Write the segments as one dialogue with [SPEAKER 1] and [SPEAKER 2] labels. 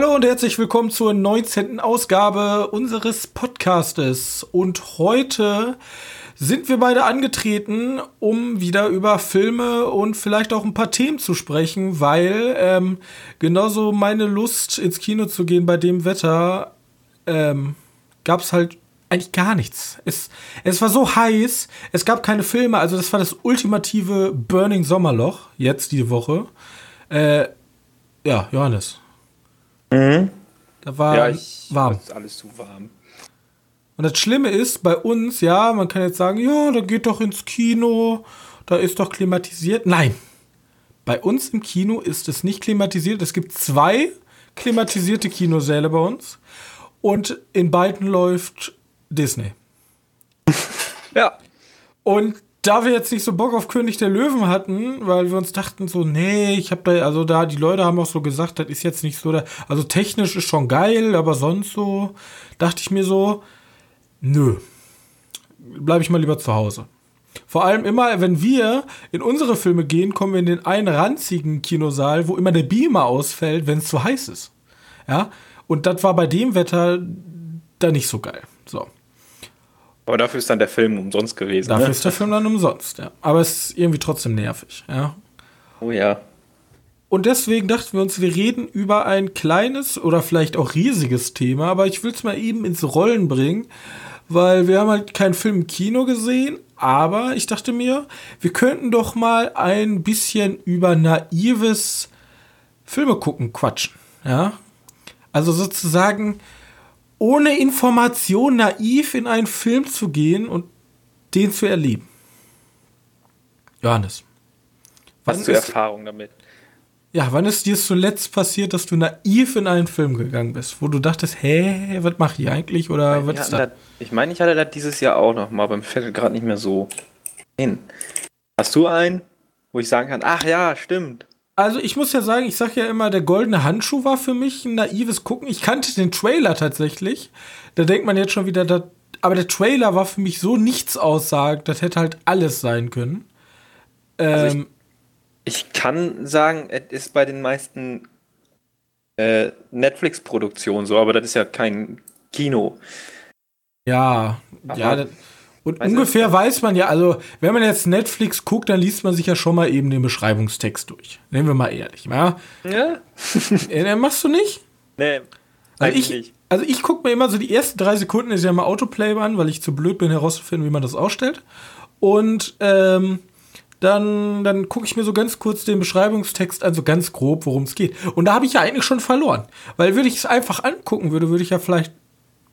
[SPEAKER 1] Hallo und herzlich willkommen zur 19. Ausgabe unseres Podcastes. Und heute sind wir beide angetreten, um wieder über Filme und vielleicht auch ein paar Themen zu sprechen, weil ähm, genauso meine Lust ins Kino zu gehen bei dem Wetter ähm, gab es halt eigentlich gar nichts. Es, es war so heiß, es gab keine Filme, also das war das ultimative Burning Sommerloch, jetzt die Woche. Äh, ja, Johannes.
[SPEAKER 2] Mhm.
[SPEAKER 1] Da war
[SPEAKER 2] ja, ich,
[SPEAKER 1] warm.
[SPEAKER 2] Ist alles zu warm.
[SPEAKER 1] Und das Schlimme ist, bei uns, ja, man kann jetzt sagen, ja, da geht doch ins Kino, da ist doch klimatisiert. Nein. Bei uns im Kino ist es nicht klimatisiert. Es gibt zwei klimatisierte Kinosäle bei uns. Und in beiden läuft Disney.
[SPEAKER 2] Ja.
[SPEAKER 1] Und da wir jetzt nicht so Bock auf König der Löwen hatten, weil wir uns dachten so, nee, ich habe da, also da, die Leute haben auch so gesagt, das ist jetzt nicht so, da, also technisch ist schon geil, aber sonst so, dachte ich mir so, nö, bleibe ich mal lieber zu Hause. Vor allem immer, wenn wir in unsere Filme gehen, kommen wir in den einen ranzigen Kinosaal, wo immer der Beamer ausfällt, wenn es zu heiß ist. Ja, und das war bei dem Wetter da nicht so geil. So.
[SPEAKER 2] Aber dafür ist dann der Film umsonst gewesen.
[SPEAKER 1] Dafür
[SPEAKER 2] ne?
[SPEAKER 1] ist der Film dann umsonst, ja. Aber es ist irgendwie trotzdem nervig, ja.
[SPEAKER 2] Oh ja.
[SPEAKER 1] Und deswegen dachten wir uns, wir reden über ein kleines oder vielleicht auch riesiges Thema, aber ich will es mal eben ins Rollen bringen, weil wir haben halt keinen Film im Kino gesehen, aber ich dachte mir, wir könnten doch mal ein bisschen über naives Filme gucken quatschen, ja. Also sozusagen ohne Information naiv in einen Film zu gehen und den zu erleben. Johannes.
[SPEAKER 2] Hast du
[SPEAKER 1] ist,
[SPEAKER 2] Erfahrung damit?
[SPEAKER 1] ja, wann ist dir zuletzt passiert, dass du naiv in einen Film gegangen bist, wo du dachtest, hä, was mache ich eigentlich oder was ist das?
[SPEAKER 2] das- ich meine, ich hatte das dieses Jahr auch noch mal, aber mir fällt gerade nicht mehr so hin. Hast du einen, wo ich sagen kann, ach ja, stimmt.
[SPEAKER 1] Also ich muss ja sagen, ich sag ja immer, der goldene Handschuh war für mich ein naives Gucken. Ich kannte den Trailer tatsächlich. Da denkt man jetzt schon wieder, dat, aber der Trailer war für mich so nichts aussagend, das hätte halt alles sein können.
[SPEAKER 2] Also
[SPEAKER 1] Ähm,
[SPEAKER 2] Ich kann sagen, es ist bei den meisten äh, Netflix-Produktionen so, aber das ist ja kein Kino.
[SPEAKER 1] ja,
[SPEAKER 2] Aber-
[SPEAKER 1] ja. Und
[SPEAKER 2] Weißt du-
[SPEAKER 1] ungefähr weiß man ja, also wenn man jetzt Netflix guckt, dann liest man sich ja schon mal eben den Beschreibungstext durch. Nehmen wir mal ehrlich, ja?
[SPEAKER 2] Ja?
[SPEAKER 1] Äh, machst du nicht?
[SPEAKER 2] Nee,
[SPEAKER 1] Also ich,
[SPEAKER 2] nicht.
[SPEAKER 1] also ich gucke mir immer so die ersten drei Sekunden ist ja mal Autoplay an, weil ich zu blöd bin herauszufinden, wie man das ausstellt. Und ähm, dann, dann gucke ich mir so ganz kurz den Beschreibungstext an, so ganz grob, worum es geht. Und da habe ich ja eigentlich schon verloren. Weil würde ich es einfach angucken würde, würde ich ja vielleicht,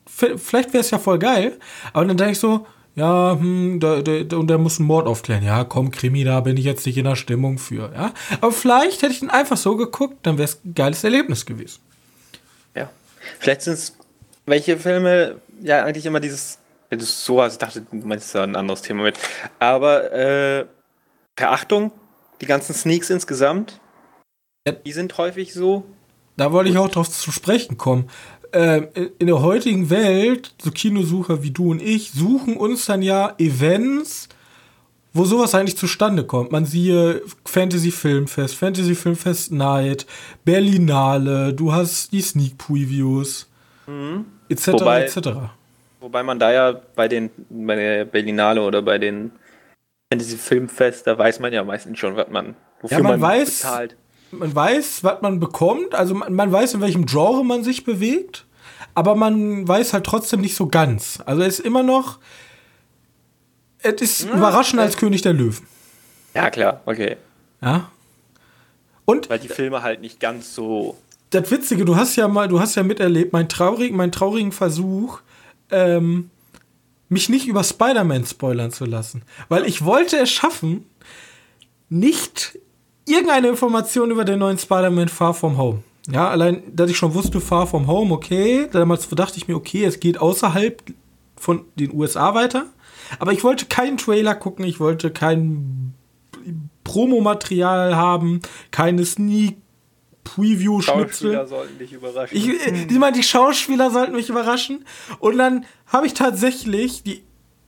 [SPEAKER 1] vielleicht wäre es ja voll geil. Aber dann denke ich so, ja, hm, da, da, und der muss einen Mord aufklären. Ja, komm, Krimi, da bin ich jetzt nicht in der Stimmung für. Ja, aber vielleicht hätte ich ihn einfach so geguckt, dann wäre es ein geiles Erlebnis gewesen.
[SPEAKER 2] Ja. Vielleicht sind es welche Filme, ja, eigentlich immer dieses, wenn du es so hast, ich dachte, du meinst da ein anderes Thema mit. Aber äh, Verachtung, die ganzen Sneaks insgesamt,
[SPEAKER 1] Ja.
[SPEAKER 2] die sind häufig so.
[SPEAKER 1] Da wollte ich auch drauf zu sprechen kommen. Ähm, in- der heutigen Welt, so Kinosucher wie du und ich, suchen uns dann ja Events, wo sowas eigentlich zustande kommt. Man siehe Fantasy Filmfest, Fantasy Filmfest Night, Berlinale, du hast die Sneak Previews, etc.
[SPEAKER 2] Wobei-
[SPEAKER 1] etc.
[SPEAKER 2] Wobei man da ja bei den bei der Berlinale oder bei den Fantasy Filmfest, da weiß man ja meistens schon, was man, wofür
[SPEAKER 1] Ja, man
[SPEAKER 2] man,
[SPEAKER 1] weiß-
[SPEAKER 2] bezahlt.
[SPEAKER 1] Man weiß, was man bekommt, also man, man weiß, in welchem Genre man sich bewegt, aber man weiß halt trotzdem nicht so ganz. Also es ist immer noch, es ist überraschender als König der Löwen.
[SPEAKER 2] Ja, klar, okay.
[SPEAKER 1] Ja. Und
[SPEAKER 2] Weil die Filme halt nicht ganz so.
[SPEAKER 1] das Witzige, du hast ja mal, du hast ja miterlebt, meinen traurigen, meinen traurigen Versuch, ähm, mich nicht über Spider-Man spoilern zu lassen. Weil ich wollte es schaffen, nicht irgendeine Information über den neuen Spider-Man Far From Home. Ja, allein, dass ich schon wusste, Far From Home, okay. Damals dachte ich mir, okay, es geht außerhalb von den USA weiter. Aber ich wollte keinen Trailer gucken, ich wollte kein Promomaterial haben, keine Sneak Preview-Schnipsel.
[SPEAKER 2] Schauspieler sollten dich überraschen.
[SPEAKER 1] Ich, äh, ich meine, die Schauspieler sollten mich überraschen. Und dann habe ich tatsächlich die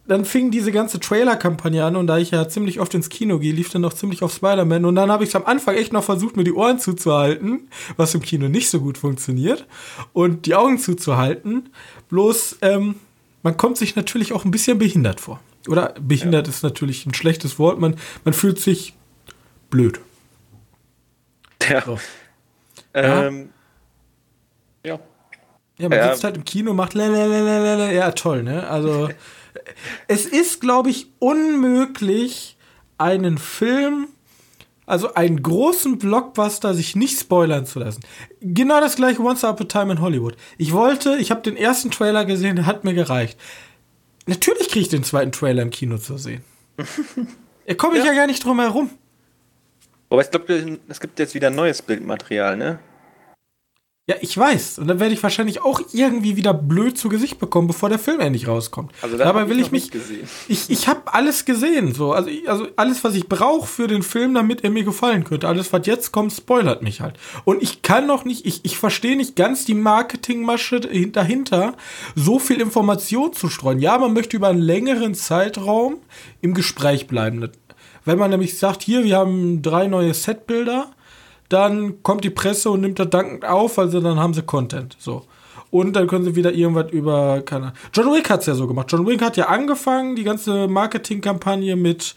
[SPEAKER 1] dann fing diese ganze Trailer-Kampagne an und da ich ja ziemlich oft ins Kino gehe, lief dann noch ziemlich auf Spider-Man und dann habe ich am Anfang echt noch versucht, mir die Ohren zuzuhalten, was im Kino nicht so gut funktioniert und die Augen zuzuhalten. Bloß, ähm, man kommt sich natürlich auch ein bisschen behindert vor. Oder behindert ja. ist natürlich ein schlechtes Wort, man, man fühlt sich blöd.
[SPEAKER 2] Ja. So. Ähm,
[SPEAKER 1] ja. Ja, man sitzt halt im Kino, macht ja toll, ne? Also es ist, glaube ich, unmöglich, einen Film, also einen großen Blockbuster, sich nicht spoilern zu lassen. Genau das gleiche Once Upon a Time in Hollywood. Ich wollte, ich habe den ersten Trailer gesehen, der hat mir gereicht. Natürlich kriege ich den zweiten Trailer im Kino zu sehen. Da komme ich ja. ja gar nicht drum herum.
[SPEAKER 2] Aber ich glaube, es gibt jetzt wieder neues Bildmaterial, ne?
[SPEAKER 1] Ja, ich weiß. Und dann werde ich wahrscheinlich auch irgendwie wieder blöd zu Gesicht bekommen, bevor der Film endlich rauskommt. Also Dabei will ich, ich mich. Gesehen. Ich, ich habe alles gesehen. So. Also, also alles, was ich brauche für den Film, damit er mir gefallen könnte. Alles, was jetzt kommt, spoilert mich halt. Und ich kann noch nicht, ich, ich verstehe nicht ganz die Marketingmasche dahinter, so viel Information zu streuen. Ja, man möchte über einen längeren Zeitraum im Gespräch bleiben. Wenn man nämlich sagt, hier, wir haben drei neue Setbilder dann kommt die Presse und nimmt das dankend auf, also dann haben sie Content. So. Und dann können sie wieder irgendwas über, keine John Wick hat es ja so gemacht. John Wick hat ja angefangen, die ganze Marketingkampagne mit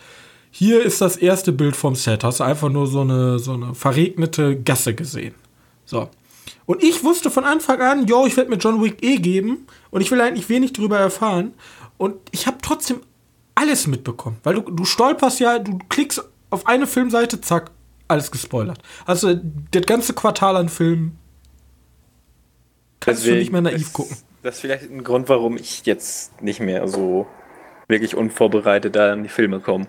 [SPEAKER 1] hier ist das erste Bild vom Set. Hast du einfach nur so eine, so eine verregnete Gasse gesehen. So. Und ich wusste von Anfang an, yo, ich werde mir John Wick eh geben und ich will eigentlich wenig drüber erfahren. Und ich habe trotzdem alles mitbekommen. Weil du, du stolperst ja, du klickst auf eine Filmseite, zack, alles gespoilert. Also das ganze Quartal an Filmen kannst Deswegen, du nicht mehr naiv
[SPEAKER 2] das,
[SPEAKER 1] gucken.
[SPEAKER 2] Das ist vielleicht ein Grund, warum ich jetzt nicht mehr so wirklich unvorbereitet da an die Filme komme.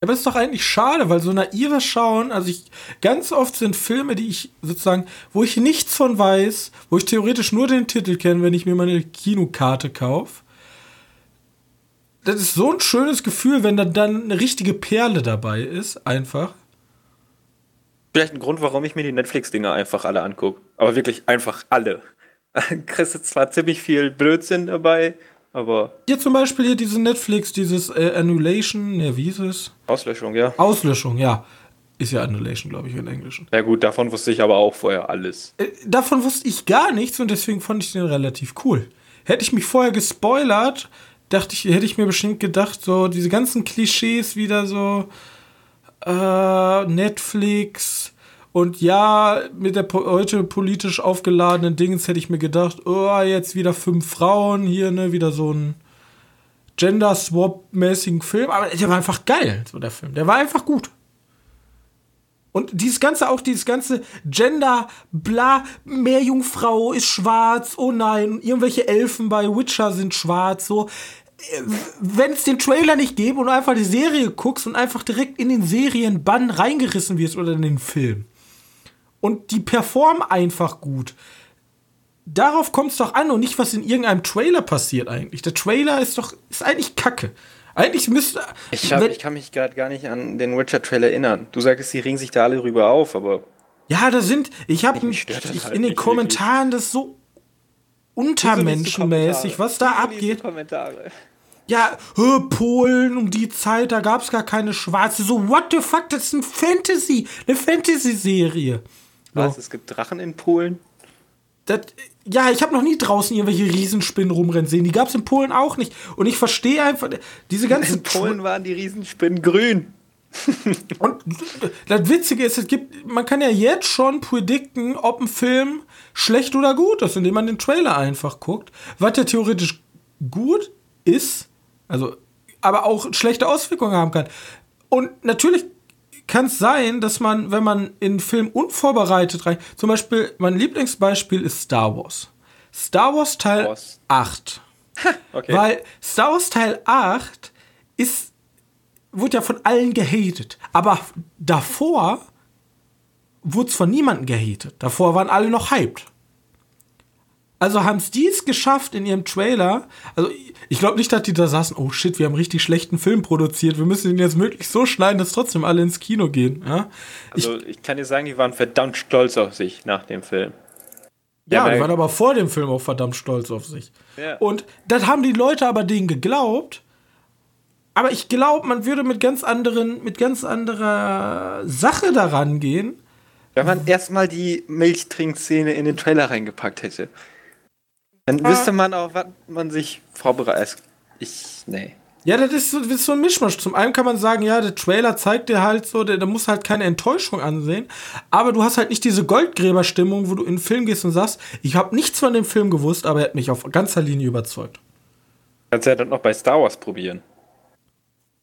[SPEAKER 1] Aber es ist doch eigentlich schade, weil so naives Schauen, also ich, ganz oft sind Filme, die ich sozusagen, wo ich nichts von weiß, wo ich theoretisch nur den Titel kenne, wenn ich mir meine Kinokarte kaufe. Das ist so ein schönes Gefühl, wenn da dann eine richtige Perle dabei ist, einfach.
[SPEAKER 2] Vielleicht ein Grund, warum ich mir die Netflix-Dinger einfach alle angucke. Aber wirklich einfach alle. Kriegst du zwar ziemlich viel Blödsinn dabei, aber.
[SPEAKER 1] Hier zum Beispiel hier diese Netflix, dieses äh, Annulation, ne, wie ist es?
[SPEAKER 2] Auslöschung, ja.
[SPEAKER 1] Auslöschung, ja. Ist ja Annulation, glaube ich, im Englischen.
[SPEAKER 2] Ja, gut, davon wusste ich aber auch vorher alles.
[SPEAKER 1] Äh, davon wusste ich gar nichts und deswegen fand ich den relativ cool. Hätte ich mich vorher gespoilert, dachte ich, hätte ich mir bestimmt gedacht, so diese ganzen Klischees wieder so äh, Netflix und ja, mit der heute politisch aufgeladenen Dings hätte ich mir gedacht, oh, jetzt wieder fünf Frauen, hier, ne, wieder so ein Gender-Swap-mäßigen Film. Aber der war einfach geil, so der Film. Der war einfach gut. Und dieses ganze, auch dieses ganze Gender, bla, Meerjungfrau ist schwarz, oh nein, irgendwelche Elfen bei Witcher sind schwarz, so wenn es den Trailer nicht gäbe und du einfach die Serie guckst und einfach direkt in den Serienbann reingerissen wirst oder in den Film. Und die performen einfach gut. Darauf kommt es doch an und nicht, was in irgendeinem Trailer passiert eigentlich. Der Trailer ist doch, ist eigentlich Kacke. Eigentlich müsste.
[SPEAKER 2] Ich, hab, ich kann mich gerade gar nicht an den Witcher-Trailer erinnern. Du sagst, sie ringen sich da alle rüber auf, aber.
[SPEAKER 1] Ja, da sind. Ich habe mich halt in den Kommentaren wirklich. das so untermenschenmäßig, was da abgeht. Ja, Polen um die Zeit, da gab es gar keine Schwarze. So, what the fuck, das ist ein Fantasy, eine Fantasy-Serie.
[SPEAKER 2] Was, so. es gibt Drachen in Polen?
[SPEAKER 1] Das, ja, ich habe noch nie draußen irgendwelche Riesenspinnen rumrennen sehen. Die gab es in Polen auch nicht. Und ich verstehe einfach, diese ganzen.
[SPEAKER 2] In Polen waren die Riesenspinnen grün.
[SPEAKER 1] Und das Witzige ist, es gibt, man kann ja jetzt schon predikten, ob ein Film schlecht oder gut ist, indem man den Trailer einfach guckt. Was ja theoretisch gut ist, also, aber auch schlechte Auswirkungen haben kann. Und natürlich kann es sein, dass man, wenn man in einen Film unvorbereitet rein, zum Beispiel, mein Lieblingsbeispiel ist Star Wars. Star Wars Teil Wars. 8. okay. Weil Star Wars Teil 8 ist, wurde ja von allen gehatet. Aber davor wurde es von niemandem gehatet. Davor waren alle noch hyped. Also haben es dies geschafft in ihrem Trailer. Also ich glaube nicht, dass die da saßen, oh shit, wir haben richtig schlechten Film produziert. Wir müssen ihn jetzt möglichst so schneiden, dass trotzdem alle ins Kino gehen. Ja?
[SPEAKER 2] Also ich, ich kann dir sagen, die waren verdammt stolz auf sich nach dem Film.
[SPEAKER 1] Ja,
[SPEAKER 2] Ja,
[SPEAKER 1] die waren aber vor dem Film auch verdammt stolz auf sich.
[SPEAKER 2] Ja.
[SPEAKER 1] Und das haben die Leute aber denen geglaubt. Aber ich glaube, man würde mit ganz anderen, mit ganz anderer Sache daran gehen.
[SPEAKER 2] Wenn man erstmal die Milchtrinkszene in den Trailer reingepackt hätte, dann
[SPEAKER 1] Ah.
[SPEAKER 2] wüsste man auch, was man sich vorbereitet. Ich, nee.
[SPEAKER 1] Ja, das ist, so, das ist so ein Mischmasch. Zum einen kann man sagen, ja, der Trailer zeigt dir halt so, der, der muss halt keine Enttäuschung ansehen. Aber du hast halt nicht diese Goldgräberstimmung, wo du in den Film gehst und sagst, ich habe nichts von dem Film gewusst, aber er hat mich auf ganzer Linie überzeugt.
[SPEAKER 2] Kannst ja dann noch bei Star Wars probieren.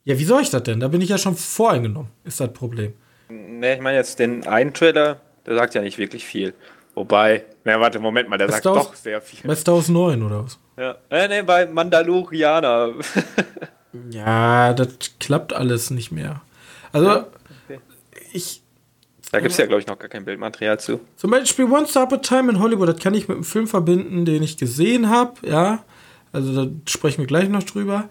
[SPEAKER 1] Ja, wie soll ich das denn? Da bin ich ja schon voreingenommen, ist das Problem.
[SPEAKER 2] Ne, ich meine jetzt den einen Trailer, der sagt ja nicht wirklich viel. Wobei, na warte, Moment mal, der
[SPEAKER 1] Was
[SPEAKER 2] sagt
[SPEAKER 1] Star
[SPEAKER 2] doch sehr viel.
[SPEAKER 1] Bei Star Wars 9 oder was?
[SPEAKER 2] Ja. Äh, ne, bei Mandalorianer.
[SPEAKER 1] Ja, das klappt alles nicht mehr. Also, ich,
[SPEAKER 2] da gibt es ja, glaube ich, noch gar kein Bildmaterial zu.
[SPEAKER 1] Zum Beispiel Once Upon a Time in Hollywood, das kann ich mit einem Film verbinden, den ich gesehen habe, ja. Also da sprechen wir gleich noch drüber.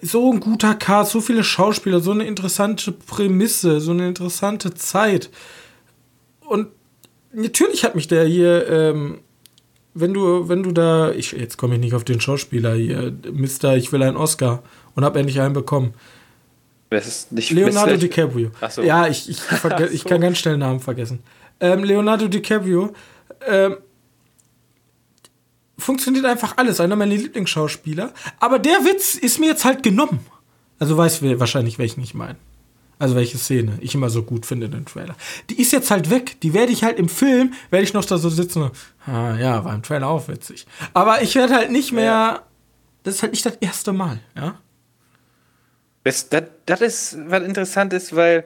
[SPEAKER 1] So ein guter Cast, so viele Schauspieler, so eine interessante Prämisse, so eine interessante Zeit. Und natürlich hat mich der hier, ähm, wenn du, wenn du da, ich, jetzt komme ich nicht auf den Schauspieler hier, Mister, ich will einen Oscar und habe endlich einen bekommen.
[SPEAKER 2] Das ist nicht
[SPEAKER 1] Leonardo
[SPEAKER 2] Mist-
[SPEAKER 1] DiCaprio.
[SPEAKER 2] So.
[SPEAKER 1] Ja, ich, ich, verge-
[SPEAKER 2] Ach
[SPEAKER 1] ich
[SPEAKER 2] so.
[SPEAKER 1] kann ganz schnell Namen vergessen. Ähm, Leonardo DiCaprio. Ähm, funktioniert einfach alles. Einer meiner Lieblingsschauspieler. Aber der Witz ist mir jetzt halt genommen. Also weißt du wahrscheinlich, welchen ich meine. Also welche Szene ich immer so gut finde in den Trailer. Die ist jetzt halt weg. Die werde ich halt im Film, werde ich noch da so sitzen und, ah, ja, war im Trailer auch witzig. Aber ich werde halt nicht mehr, das ist halt nicht das erste Mal, ja.
[SPEAKER 2] Das, das, das ist was interessant ist, weil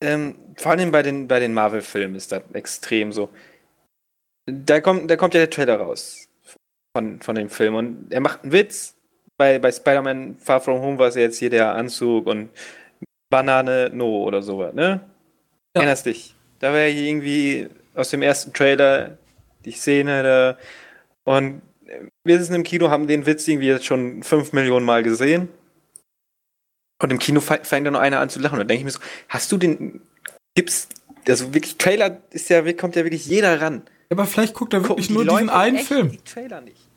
[SPEAKER 2] ähm, vor allem bei den, bei den Marvel-Filmen ist das extrem so. Da kommt, da kommt ja der Trailer raus von, von dem Film und er macht einen Witz. Bei, bei Spider-Man Far From Home war es ja jetzt hier der Anzug und Banane No oder sowas, ne?
[SPEAKER 1] Ja.
[SPEAKER 2] Erinnerst dich? Da war ja irgendwie aus dem ersten Trailer die Szene da und wir sitzen im Kino, haben den Witz irgendwie jetzt schon fünf Millionen Mal gesehen. Und im Kino fä- fängt dann noch einer an zu lachen. Und dann denke ich mir so, hast du den, gibt's, also wirklich, Trailer ist ja, kommt ja wirklich jeder ran.
[SPEAKER 1] Aber vielleicht guckt er wirklich
[SPEAKER 2] die
[SPEAKER 1] nur
[SPEAKER 2] Leute
[SPEAKER 1] diesen einen Film.
[SPEAKER 2] Die Trailer nicht.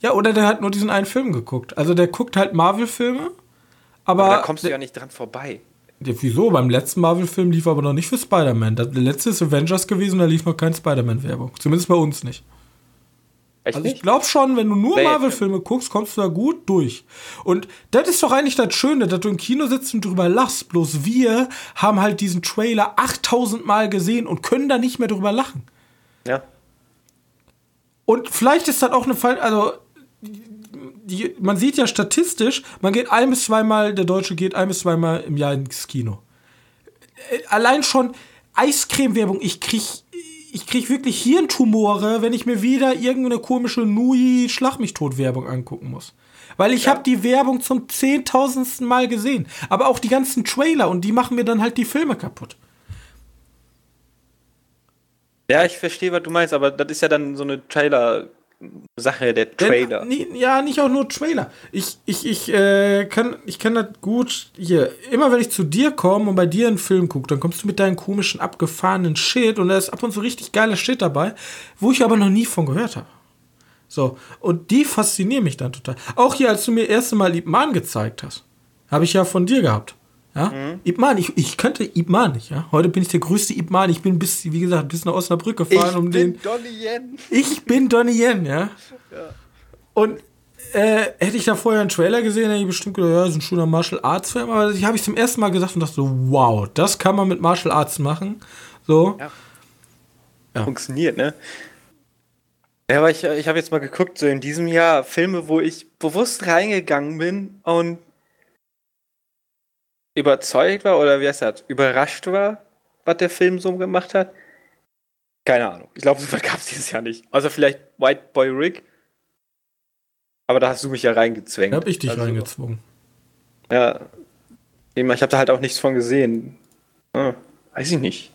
[SPEAKER 1] Ja, oder der hat nur diesen einen Film geguckt. Also der guckt halt Marvel-Filme, aber.
[SPEAKER 2] Aber da kommst du ja nicht dran vorbei.
[SPEAKER 1] Ja, Wieso? Beim letzten Marvel-Film lief aber noch nicht für Spider-Man. Der letzte ist Avengers gewesen, da lief noch keine Spider-Man-Werbung. Zumindest bei uns nicht.
[SPEAKER 2] Echt
[SPEAKER 1] Also ich glaube schon, wenn du nur Marvel-Filme guckst, kommst du da gut durch. Und das ist doch eigentlich das Schöne, dass du im Kino sitzt und drüber lachst. Bloß wir haben halt diesen Trailer 8000 Mal gesehen und können da nicht mehr drüber lachen.
[SPEAKER 2] Ja.
[SPEAKER 1] Und vielleicht ist das auch eine Fall, also die, man sieht ja statistisch, man geht ein bis zweimal, der Deutsche geht ein bis zweimal im Jahr ins Kino. Äh, Allein schon Eiscreme-Werbung, ich krieg, ich krieg wirklich Hirntumore, wenn ich mir wieder irgendeine komische Nui Schlag mich tot Werbung angucken muss. Weil ich habe die Werbung zum zehntausendsten Mal gesehen. Aber auch die ganzen Trailer und die machen mir dann halt die Filme kaputt.
[SPEAKER 2] Ja, ich verstehe, was du meinst, aber das ist ja dann so eine Trailer-Sache, der Trailer.
[SPEAKER 1] Denn, ja, nicht auch nur Trailer. Ich, ich, ich, äh, kann, ich kann das gut hier. Immer wenn ich zu dir komme und bei dir einen Film gucke, dann kommst du mit deinen komischen, abgefahrenen Shit und da ist ab und zu richtig geiler Shit dabei, wo ich aber noch nie von gehört habe. So, und die faszinieren mich dann total. Auch hier, als du mir das erste Mal Ip Man gezeigt hast, habe ich ja von dir gehabt. Ja? Ip Man, ich, ich kannte Ip Man nicht, ja. Heute bin ich der größte Ip Man. Ich bin bis, wie gesagt, bis nach Osnabrück gefahren, um den.
[SPEAKER 2] Donnie Yen.
[SPEAKER 1] Ich bin Donnie Yen, ja. Und äh, hätte ich da vorher einen Trailer gesehen, hätte ich bestimmt gedacht, ja, das ist ein schöner Martial Arts Film. Aber ich habe ich zum ersten Mal gesagt und dachte so, wow, das kann man mit Martial Arts machen. So.
[SPEAKER 2] Ja.
[SPEAKER 1] Ja.
[SPEAKER 2] Funktioniert, ne? Ja, aber ich, ich habe jetzt mal geguckt, so in diesem Jahr Filme, wo ich bewusst reingegangen bin und überzeugt war oder wie heißt das, überrascht war, was der Film so gemacht hat. Keine Ahnung. Ich glaube, so viel gab es dieses Jahr nicht. Außer vielleicht White Boy Rick. Aber da hast du mich ja reingezwängt.
[SPEAKER 1] Da habe ich dich
[SPEAKER 2] Also,
[SPEAKER 1] reingezwungen.
[SPEAKER 2] Ja. Ich habe da halt auch nichts von gesehen. Hm, weiß ich nicht.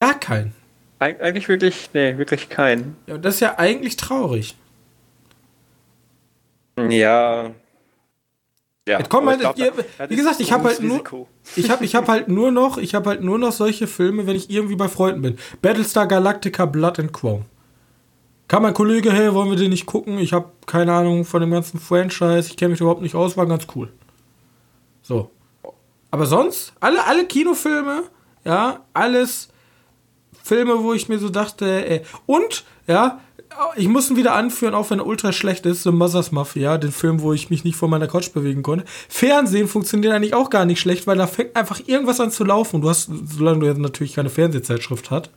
[SPEAKER 1] Gar keinen.
[SPEAKER 2] Eig eigentlich wirklich, nee, wirklich keinen.
[SPEAKER 1] Ja, das ist ja eigentlich traurig.
[SPEAKER 2] Ja. Ja,
[SPEAKER 1] halt,
[SPEAKER 2] ich glaub,
[SPEAKER 1] ihr- wie gesagt, ich habe halt nur, ich habe, ich habe halt nur noch, ich habe halt nur noch solche Filme, wenn ich irgendwie bei Freunden bin. Battlestar Galactica, Blood and Chrome. Kam mein Kollege, hey, wollen wir den nicht gucken? Ich habe keine Ahnung von dem ganzen Franchise, ich kenne mich überhaupt nicht aus, war ganz cool. So. Aber sonst, alle, alle Kinofilme, ja, alles Filme, wo ich mir so dachte, ey. Und, ja, ich muss ihn wieder anführen, auch wenn er ultra schlecht ist, The Mother's Mafia, den Film, wo ich mich nicht von meiner Couch bewegen konnte. Fernsehen funktioniert eigentlich auch gar nicht schlecht, weil da fängt einfach irgendwas an zu laufen. Und du hast, solange du jetzt natürlich keine Fernsehzeitschrift hat,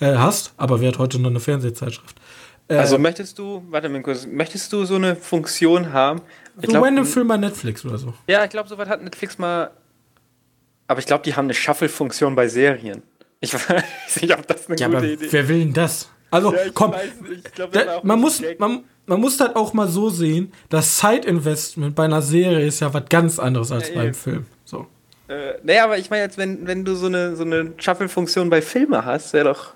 [SPEAKER 1] äh, hast, aber wer hat heute noch eine Fernsehzeitschrift? Äh,
[SPEAKER 2] Also möchtest du, warte mal kurz, möchtest du so eine Funktion haben? Ich
[SPEAKER 1] so
[SPEAKER 2] glaub,
[SPEAKER 1] random Film bei Netflix oder so.
[SPEAKER 2] Ja, ich glaube, soweit hat Netflix mal. Aber ich glaube, die haben eine Shuffle-Funktion bei Serien. Ich weiß nicht, ob das eine
[SPEAKER 1] Ja,
[SPEAKER 2] gute
[SPEAKER 1] aber
[SPEAKER 2] Idee ist.
[SPEAKER 1] wer will denn das? Also,
[SPEAKER 2] Ja,
[SPEAKER 1] komm,
[SPEAKER 2] glaub,
[SPEAKER 1] da, man, muss, man, man muss das auch mal so sehen, das Side-Investment bei einer Serie ist ja was ganz anderes als
[SPEAKER 2] Ja,
[SPEAKER 1] beim
[SPEAKER 2] eben.
[SPEAKER 1] Film. So.
[SPEAKER 2] Äh, nee, aber ich meine jetzt, wenn, wenn du so eine, so eine Shuffle-Funktion bei Filmen hast, wäre doch.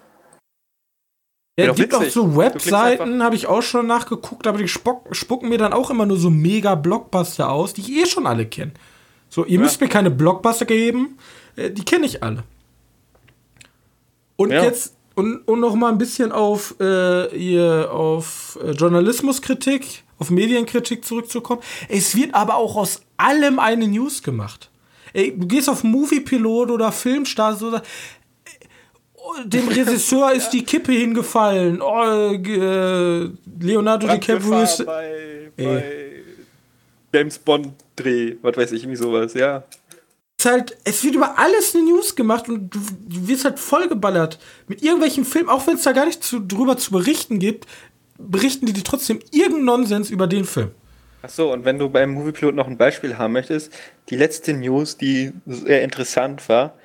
[SPEAKER 1] Ja, es
[SPEAKER 2] doch
[SPEAKER 1] gibt auch so Webseiten, habe ich auch schon nachgeguckt, aber die spucken mir dann auch immer nur so mega Blockbuster aus, die ich eh schon alle kenne. So, ihr
[SPEAKER 2] Ja.
[SPEAKER 1] müsst mir keine Blockbuster geben, äh, die kenne ich alle. Und
[SPEAKER 2] Ja.
[SPEAKER 1] jetzt, und, und noch mal ein bisschen auf, äh, ihr, auf äh, Journalismuskritik, auf Medienkritik zurückzukommen. Es wird aber auch aus allem eine News gemacht. Ey, du gehst auf Moviepilot oder Filmstar so, dem Regisseur ist die Kippe hingefallen. Oh, äh, Leonardo DiCaprio ist.
[SPEAKER 2] bei, bei James Bond Dreh, was weiß ich, irgendwie sowas, ja.
[SPEAKER 1] Halt, es wird über alles eine News gemacht und du, du wirst halt vollgeballert mit irgendwelchen Filmen, auch wenn es da gar nicht zu, drüber zu berichten gibt, berichten die dir trotzdem irgendeinen Nonsens über den Film.
[SPEAKER 2] Achso, und wenn du beim Moviepilot noch ein Beispiel haben möchtest, die letzte News, die sehr interessant war,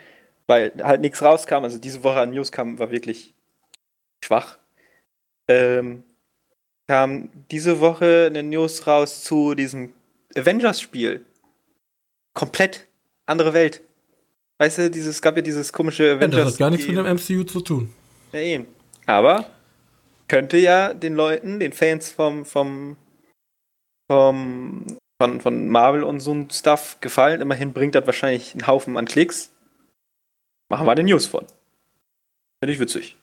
[SPEAKER 2] weil halt nichts rauskam, also diese Woche an News kam, war wirklich schwach. Ähm, kam diese Woche eine News raus zu diesem Avengers-Spiel. Komplett andere Welt. Weißt du, dieses gab ja dieses komische
[SPEAKER 1] Ja,
[SPEAKER 2] Avengers.
[SPEAKER 1] das hat gar nichts mit dem MCU zu tun.
[SPEAKER 2] Ja, eben. Aber könnte ja den Leuten, den Fans vom, vom, vom, von, von Marvel und so ein Stuff gefallen. Immerhin bringt das wahrscheinlich einen Haufen an Klicks. Machen wir den News von. Finde ich witzig.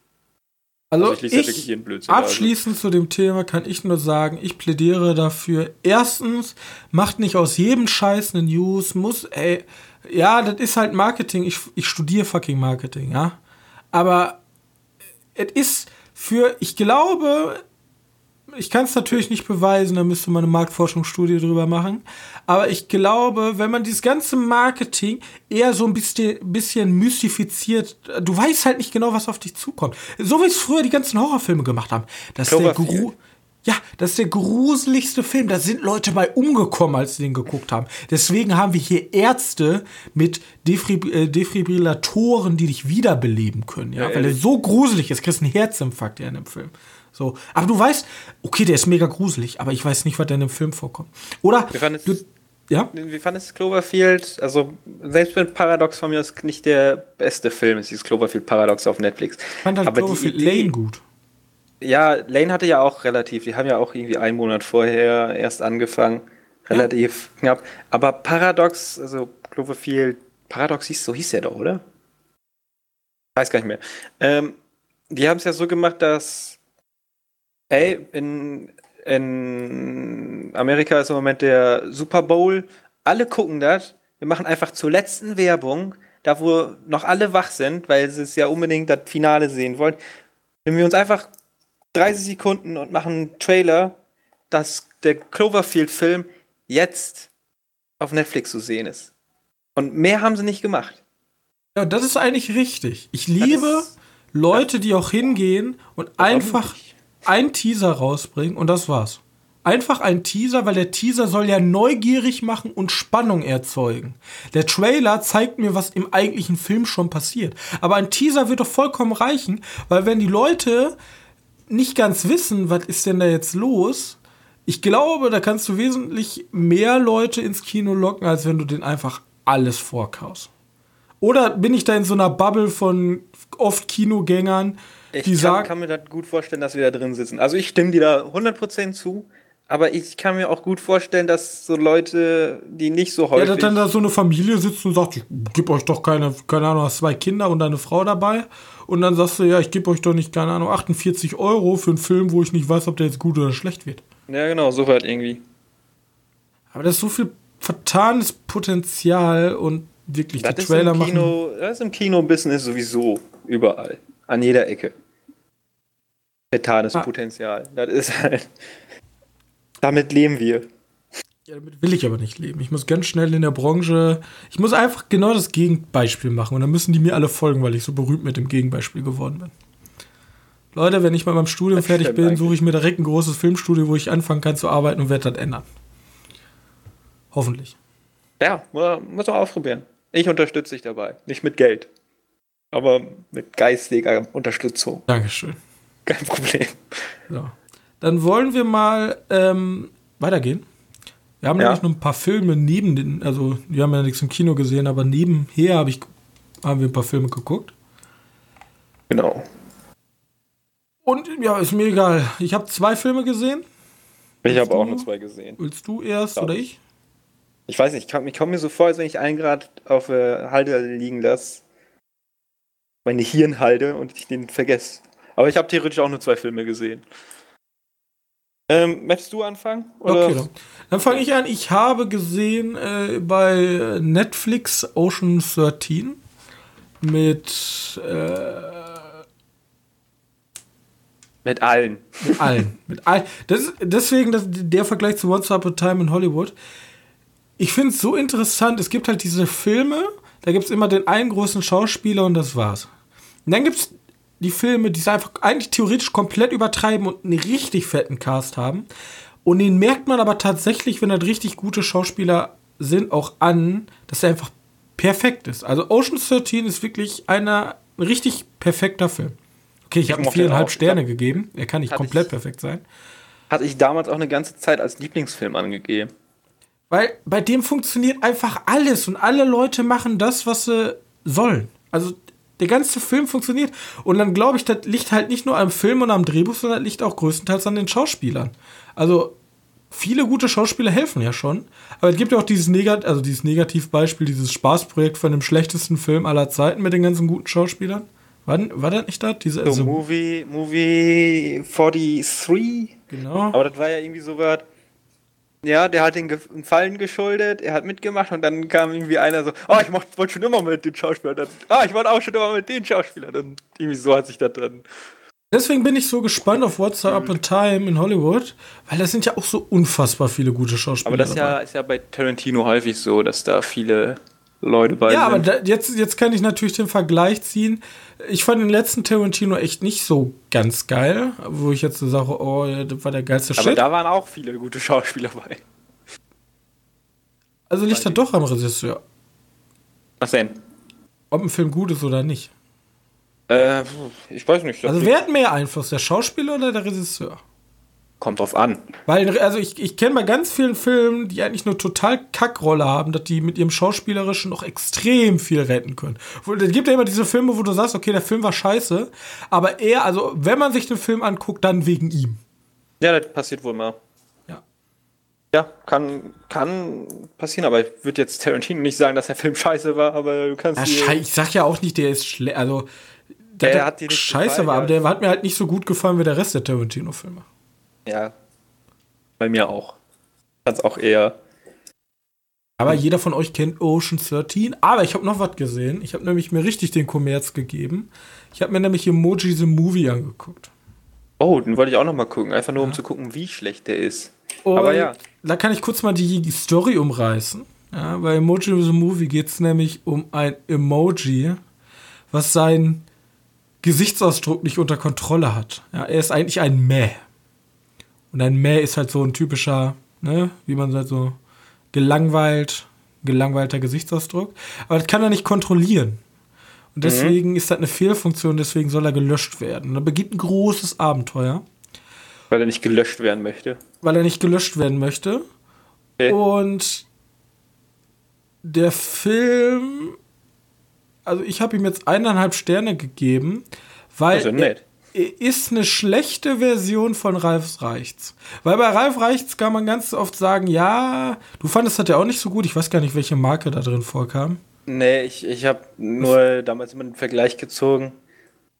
[SPEAKER 1] Also,
[SPEAKER 2] ich ja wirklich
[SPEAKER 1] ich,
[SPEAKER 2] jeden Blödsinn. also.
[SPEAKER 1] abschließend zu dem Thema kann ich nur sagen, ich plädiere dafür. Erstens, macht nicht aus jedem Scheiß eine News, muss, ey, ja, das ist halt Marketing. Ich, ich studiere fucking Marketing, ja. Aber es ist für, ich glaube, ich kann es natürlich nicht beweisen, da müsste man eine Marktforschungsstudie drüber machen. Aber ich glaube, wenn man dieses ganze Marketing eher so ein bisschen, bisschen mystifiziert, du weißt halt nicht genau, was auf dich zukommt. So wie es früher die ganzen Horrorfilme gemacht haben. Das ist der
[SPEAKER 2] Cloverfield.
[SPEAKER 1] Ja, das ist der gruseligste Film. Da sind Leute bei umgekommen, als sie den geguckt haben. Deswegen haben wir hier Ärzte mit Defib äh, Defibrillatoren, die dich wiederbeleben können. Ja,
[SPEAKER 2] Ja,
[SPEAKER 1] weil er so gruselig ist. Kriegst einen Herzinfarkt ja in dem Film. So, aber du weißt, okay, der ist mega gruselig, aber ich weiß nicht, was da in dem Film vorkommt. Oder du, ja,
[SPEAKER 2] Wie fandest du Cloverfield? Also, selbst wenn Paradox von mir aus nicht der beste Film ist, dieses Cloverfield Paradox auf Netflix.
[SPEAKER 1] ich fand halt
[SPEAKER 2] Aber die
[SPEAKER 1] Cloverfield
[SPEAKER 2] Idee-
[SPEAKER 1] Lane gut.
[SPEAKER 2] Ja, Lane hatte ja auch relativ, die haben ja auch irgendwie einen Monat vorher erst angefangen. Relativ knapp. Aber Paradox, also Cloverfield, Paradox hieß, so hieß der doch, oder? Weiß gar nicht mehr. Ähm, die haben es ja so gemacht, dass, ey, in, in Amerika ist im Moment der Super Bowl, alle gucken das, wir machen einfach zur letzten Werbung, da wo noch alle wach sind, weil sie es ja unbedingt das Finale sehen wollen, nehmen wir uns einfach 30 Sekunden und machen einen Trailer, dass der Cloverfield-Film jetzt auf Netflix zu sehen ist. Und mehr haben sie nicht gemacht.
[SPEAKER 1] Ja, das ist eigentlich richtig. Ich liebe
[SPEAKER 2] ist-
[SPEAKER 1] Leute, die auch hingehen und einfach einen Teaser rausbringen und das war's. Einfach ein Teaser, weil der Teaser soll ja neugierig machen und Spannung erzeugen. Der Trailer zeigt mir, was im eigentlichen Film schon passiert. Aber ein Teaser wird doch vollkommen reichen, weil wenn die Leute nicht ganz wissen, was ist denn da jetzt los, ich glaube, da kannst du wesentlich mehr Leute ins Kino locken, als wenn du denen einfach alles vorkaust. Oder bin ich da in so einer Bubble von oft Kinogängern,
[SPEAKER 2] Ich
[SPEAKER 1] die
[SPEAKER 2] kann,
[SPEAKER 1] sagen,
[SPEAKER 2] kann mir das gut vorstellen, dass wir da drin sitzen. Also ich stimme dir da 100% zu, aber ich kann mir auch gut vorstellen, dass so Leute, die nicht so häufig.
[SPEAKER 1] Ja, dass dann da so eine Familie sitzt und sagt, ich gebe euch doch keine, keine Ahnung, hast zwei Kinder und eine Frau dabei. Und dann sagst du, ja, ich gebe euch doch nicht, keine Ahnung, 48 Euro für einen Film, wo ich nicht weiß, ob der jetzt gut oder schlecht wird.
[SPEAKER 2] Ja, genau, so halt irgendwie.
[SPEAKER 1] Aber da ist so viel vertanes Potenzial und wirklich
[SPEAKER 2] das
[SPEAKER 1] die Trailer
[SPEAKER 2] im Kino,
[SPEAKER 1] machen.
[SPEAKER 2] Das ist im Kino-Business sowieso überall. An jeder Ecke. Vertanes
[SPEAKER 1] Ah.
[SPEAKER 2] Potenzial. Das ist halt. Damit leben wir.
[SPEAKER 1] Ja, damit will ich aber nicht leben. Ich muss ganz schnell in der Branche, ich muss einfach genau das Gegenbeispiel machen und dann müssen die mir alle folgen, weil ich so berühmt mit dem Gegenbeispiel geworden bin. Leute, wenn ich mit meinem Studium
[SPEAKER 2] Das
[SPEAKER 1] fertig bin,
[SPEAKER 2] eigentlich.
[SPEAKER 1] suche ich mir direkt ein großes Filmstudio, wo ich anfangen kann zu arbeiten und werde das ändern. Hoffentlich.
[SPEAKER 2] Ja, mu- muss man ausprobieren. Ich unterstütze dich dabei. Nicht mit Geld. Aber mit geistiger Unterstützung.
[SPEAKER 1] Dankeschön.
[SPEAKER 2] Kein Problem.
[SPEAKER 1] So. Dann wollen wir mal ähm, weitergehen. Wir haben
[SPEAKER 2] Ja.
[SPEAKER 1] nämlich noch ein paar Filme neben den, also wir haben ja nichts im Kino gesehen, aber nebenher habe ich, haben wir ein paar Filme geguckt.
[SPEAKER 2] Genau.
[SPEAKER 1] Und ja, ist mir egal. Ich habe zwei Filme gesehen.
[SPEAKER 2] Ich habe auch nur zwei gesehen.
[SPEAKER 1] Willst du erst
[SPEAKER 2] Ja.
[SPEAKER 1] oder ich?
[SPEAKER 2] Ich weiß nicht, ich, komme mir so vor, als wenn ich einen Grad auf der Halde liegen lasse. Meine Hirnhalde und ich den vergesse. Aber ich habe theoretisch auch nur zwei Filme gesehen. Ähm, möchtest du anfangen? Oder?
[SPEAKER 1] Okay, dann, dann fange ich an. Ich habe gesehen äh, bei Netflix Ocean 13 mit, äh,
[SPEAKER 2] Mit allen.
[SPEAKER 1] mit allen. mit allen. Das deswegen das, der Vergleich zu Once Upon a Time in Hollywood. Ich finde es so interessant. Es gibt halt diese Filme, da gibt es immer den einen großen Schauspieler und das war's. Und dann gibt es die Filme, die es einfach eigentlich theoretisch komplett übertreiben und einen richtig fetten Cast haben. Und den merkt man aber tatsächlich, wenn das richtig gute Schauspieler sind, auch an, dass er einfach perfekt ist. Also Ocean 13 ist wirklich einer ein richtig perfekter Film. Okay, ich
[SPEAKER 2] Ich
[SPEAKER 1] habe ihm viereinhalb. Sterne gegeben. Er kann nicht
[SPEAKER 2] Hatte
[SPEAKER 1] komplett
[SPEAKER 2] ich-
[SPEAKER 1] perfekt sein.
[SPEAKER 2] Hatte ich damals auch eine ganze Zeit als Lieblingsfilm angegeben.
[SPEAKER 1] Weil bei dem funktioniert einfach alles und alle Leute machen das, was sie sollen. Also der ganze Film funktioniert. Und dann glaube ich, das liegt halt nicht nur am Film und am Drehbuch, sondern das liegt auch größtenteils an den Schauspielern. Also viele gute Schauspieler helfen ja schon. Aber es gibt ja auch dieses, Negat also dieses Negativbeispiel, dieses Spaßprojekt von dem schlechtesten Film aller Zeiten mit den ganzen guten Schauspielern. War, war das nicht das? Diese,
[SPEAKER 2] So,
[SPEAKER 1] also,
[SPEAKER 2] Movie, Movie 43.
[SPEAKER 1] genau.
[SPEAKER 2] Aber das war ja irgendwie so was. Ja, der hat den Fallen geschuldet, er hat mitgemacht und dann kam irgendwie einer so, ah, ich wollte schon immer mit den Schauspielern. Dann, ah, ich wollte auch schon immer mit den Schauspielern. Und irgendwie so hat sich das dann.
[SPEAKER 1] Deswegen bin ich so gespannt auf What's Up in Time in Hollywood, weil das sind ja auch so unfassbar viele gute Schauspieler.
[SPEAKER 2] Aber das ist ja, ist ja bei Tarantino häufig so, dass da viele Leute bei
[SPEAKER 1] Ja, aber da, jetzt, jetzt kann ich natürlich den Vergleich ziehen. Ich fand den letzten Tarantino echt nicht so ganz geil, wo ich jetzt so sage, oh, das war der geilste
[SPEAKER 2] aber
[SPEAKER 1] Shit.
[SPEAKER 2] da waren auch viele gute Schauspieler bei.
[SPEAKER 1] also liegt das doch am Regisseur,
[SPEAKER 2] Was denn?
[SPEAKER 1] ob ein Film gut ist oder nicht.
[SPEAKER 2] Äh, ich weiß nicht.
[SPEAKER 1] Also wer hat mehr Einfluss, der Schauspieler oder der Regisseur?
[SPEAKER 2] Kommt drauf an.
[SPEAKER 1] Weil, also ich, ich kenne bei ganz vielen Filmen, die eigentlich eine total Kackrolle haben, dass die mit ihrem Schauspielerischen noch extrem viel retten können. Es gibt ja immer diese Filme, wo du sagst, okay, der Film war scheiße, aber eher, also wenn man sich den Film anguckt, dann wegen ihm.
[SPEAKER 2] Ja, das passiert wohl mal.
[SPEAKER 1] Ja.
[SPEAKER 2] Ja, kann, kann passieren, aber ich würde jetzt Tarantino nicht sagen, dass der Film scheiße war, aber du kannst
[SPEAKER 1] Ja, ich sag ja auch nicht, der ist schlecht, also
[SPEAKER 2] Der
[SPEAKER 1] der,
[SPEAKER 2] hat dir
[SPEAKER 1] scheiße
[SPEAKER 2] gefallen,
[SPEAKER 1] war,
[SPEAKER 2] ja.
[SPEAKER 1] aber der hat mir halt nicht so gut gefallen wie der Rest der Tarantino-Filme.
[SPEAKER 2] Ja. Bei mir auch. Hat's auch eher.
[SPEAKER 1] Aber jeder von euch kennt Ocean 13. Aber ich habe noch was gesehen. Ich habe nämlich mir richtig den Kommerz gegeben. Ich habe mir nämlich Emoji the Movie angeguckt.
[SPEAKER 2] Oh, den wollte ich auch noch mal gucken. Einfach nur, um zu gucken, wie schlecht der ist.
[SPEAKER 1] Und
[SPEAKER 2] Aber ja.
[SPEAKER 1] Da kann ich kurz mal die Story umreißen. Ja, bei Emoji the Movie geht es nämlich um ein Emoji, was seinen Gesichtsausdruck nicht unter Kontrolle hat. Ja, er ist eigentlich ein Mäh. Und ein Mäh ist halt so ein typischer, ne, wie man sagt, so gelangweilt, gelangweilter Gesichtsausdruck. Aber das kann er nicht kontrollieren. Und deswegen ist das eine Fehlfunktion, deswegen soll er gelöscht werden. Und dann beginnt ein großes Abenteuer,
[SPEAKER 2] Weil er nicht gelöscht werden möchte.
[SPEAKER 1] weil er nicht gelöscht werden möchte.
[SPEAKER 2] Okay.
[SPEAKER 1] Und der Film, also ich habe ihm jetzt eineinhalb Sterne gegeben, weil
[SPEAKER 2] Also nett.
[SPEAKER 1] Er, ist eine schlechte Version von Ralf Reichts. Weil bei Ralf Reichts kann man ganz oft sagen, ja, du fandest das ja auch nicht so gut. Ich weiß gar nicht, welche Marke da drin vorkam.
[SPEAKER 2] Nee, ich, ich habe nur damals immer einen Vergleich gezogen,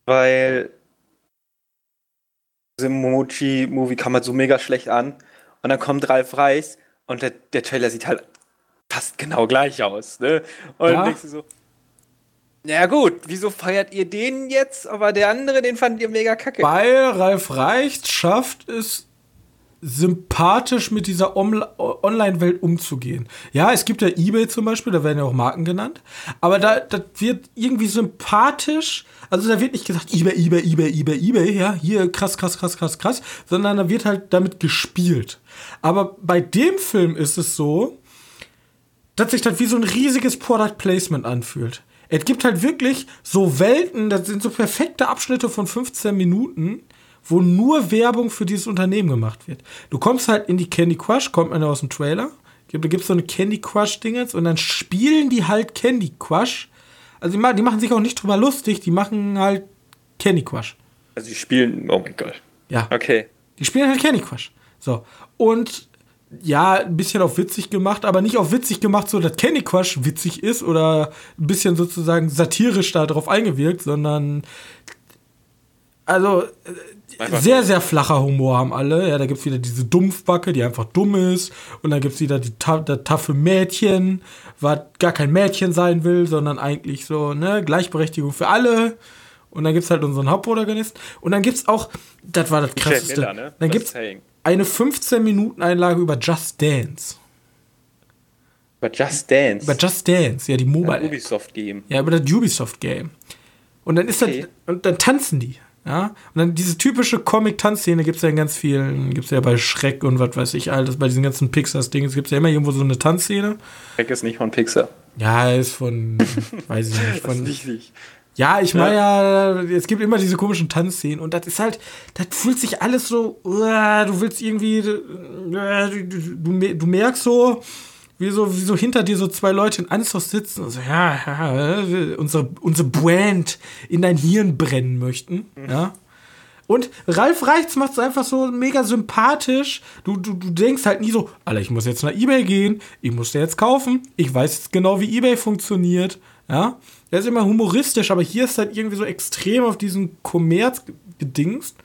[SPEAKER 2] weil diese Mochi-Movie kam halt so mega schlecht an. Und dann kommt Ralf Reichs und der, der Trailer sieht halt fast genau gleich aus. Ne? Und ja. denkst du so, ja gut, wieso feiert ihr den jetzt, aber der andere, den fandet ihr mega kacke?
[SPEAKER 1] Weil Ralf Reicht schafft es, sympathisch mit dieser Online-Welt umzugehen. Ja, es gibt ja eBay zum Beispiel, da werden ja auch Marken genannt, aber da, da wird irgendwie sympathisch, also da wird nicht gesagt, eBay, eBay, eBay, eBay, eBay, ja, hier krass, krass, krass, krass, krass, sondern da wird halt damit gespielt. Aber bei dem Film ist es so, dass sich das wie so ein riesiges Product Placement anfühlt. Es gibt halt wirklich so Welten, das sind so perfekte Abschnitte von 15 Minuten, wo nur Werbung für dieses Unternehmen gemacht wird. Du kommst halt in die Candy Crush, kommt man aus dem Trailer. Da gibt es so eine Candy Crush-Dingens und dann spielen die halt Candy Crush. Also die, die machen sich auch nicht drüber lustig, die machen halt Candy Crush.
[SPEAKER 2] Also die spielen, oh mein Gott.
[SPEAKER 1] Ja.
[SPEAKER 2] Okay.
[SPEAKER 1] Die spielen halt Candy Crush. So. Und ja, ein bisschen auf witzig gemacht, aber nicht auf witzig gemacht, so dass Candy Crush witzig ist oder ein bisschen sozusagen satirisch darauf eingewirkt, sondern also einfach sehr, sehr flacher Humor haben alle. Ja, da gibt es wieder diese Dumpfbacke, die einfach dumm ist. Und dann gibt es wieder die das taffe Mädchen, was gar kein Mädchen sein will, sondern eigentlich so, ne, Gleichberechtigung für alle. Und dann gibt es halt unseren Hauptprotagonisten. Und dann gibt es auch, das war das krasseste. Miller, ne? Dann gibt es eine 15-Minuten-Einlage über Just Dance.
[SPEAKER 2] Über Just Dance?
[SPEAKER 1] Über Just Dance, ja, die Mobile.
[SPEAKER 2] Das Ubisoft Game.
[SPEAKER 1] Ja, über das Ubisoft Game. Und dann ist okay. das, und dann tanzen die. Ja, und dann diese typische Comic-Tanzszene gibt es ja in ganz vielen, gibt es ja bei Schreck und was weiß ich alles, bei diesen ganzen Pixar-Dings gibt es ja immer irgendwo so eine Tanzszene.
[SPEAKER 2] Schreck ist nicht von Pixar.
[SPEAKER 1] Ja, ist von, weiß ich nicht, von. das ist nicht. Ja, ich meine ja. es gibt immer diese komischen Tanzszenen und das ist halt, das fühlt sich alles so, du willst irgendwie, du, du, du merkst so, wie so, wie so hinter dir so zwei Leute in Anzug sitzen und so, ja, ja, unsere, unsere Brand in dein Hirn brennen möchten, mhm. ja. Und Ralf Reichts macht es einfach so mega sympathisch. Du, du, du denkst halt nie so, Alter, ich muss jetzt nach Ebay gehen, ich muss der jetzt kaufen, ich weiß jetzt genau, wie Ebay funktioniert, ja. Der ist immer humoristisch, aber hier ist halt irgendwie so extrem auf diesen Kommerz gedingst.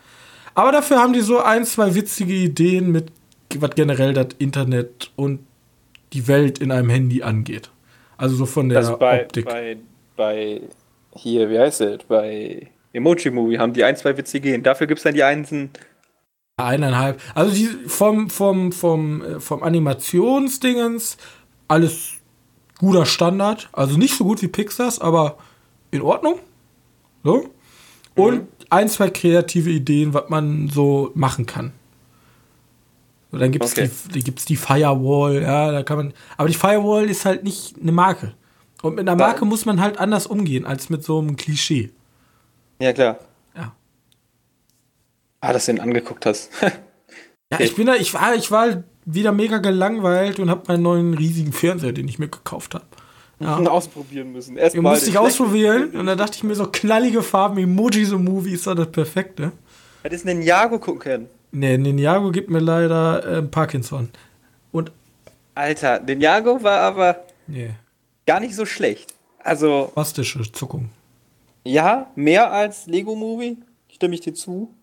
[SPEAKER 1] Aber dafür haben die so ein, zwei witzige Ideen mit, was generell das Internet und die Welt in einem Handy angeht. Also so von der also
[SPEAKER 2] bei,
[SPEAKER 1] Optik.
[SPEAKER 2] Bei, bei hier, wie heißt es? Bei Emoji Movie haben die ein, zwei witzige Ideen. Dafür gibt es dann die Einsen.
[SPEAKER 1] Eineinhalb. Also die vom, vom, vom, äh, vom Animationsdingens alles guter Standard. Also nicht so gut wie Pixars, aber in Ordnung. So. Und mhm. ein, zwei kreative Ideen, was man so machen kann. So, dann gibt es okay. die, gibt's die Firewall, ja, da kann man. Aber die Firewall ist halt nicht eine Marke. Und mit einer Marke da, muss man halt anders umgehen als mit so einem Klischee.
[SPEAKER 2] Ja, klar.
[SPEAKER 1] Ja.
[SPEAKER 2] Ah, dass du ihn angeguckt hast.
[SPEAKER 1] ja, ich bin da, ich war, ich war wieder mega gelangweilt und habe meinen neuen riesigen Fernseher, den ich mir gekauft habe.
[SPEAKER 2] Ja. Ausprobieren müssen. Erst
[SPEAKER 1] den musste ich ausprobieren und dann dachte ich mir so knallige Farben, Emojis und Movie ist doch das Perfekte.
[SPEAKER 2] Hättest Ninjago gucken können.
[SPEAKER 1] Nee, Ninjago gibt mir leider äh, Parkinson. Und.
[SPEAKER 2] Alter, Ninjago war aber
[SPEAKER 1] nee.
[SPEAKER 2] gar nicht so schlecht. Also.
[SPEAKER 1] Bastische Zuckung.
[SPEAKER 2] Ja, mehr als Lego Movie, stimme ich dir zu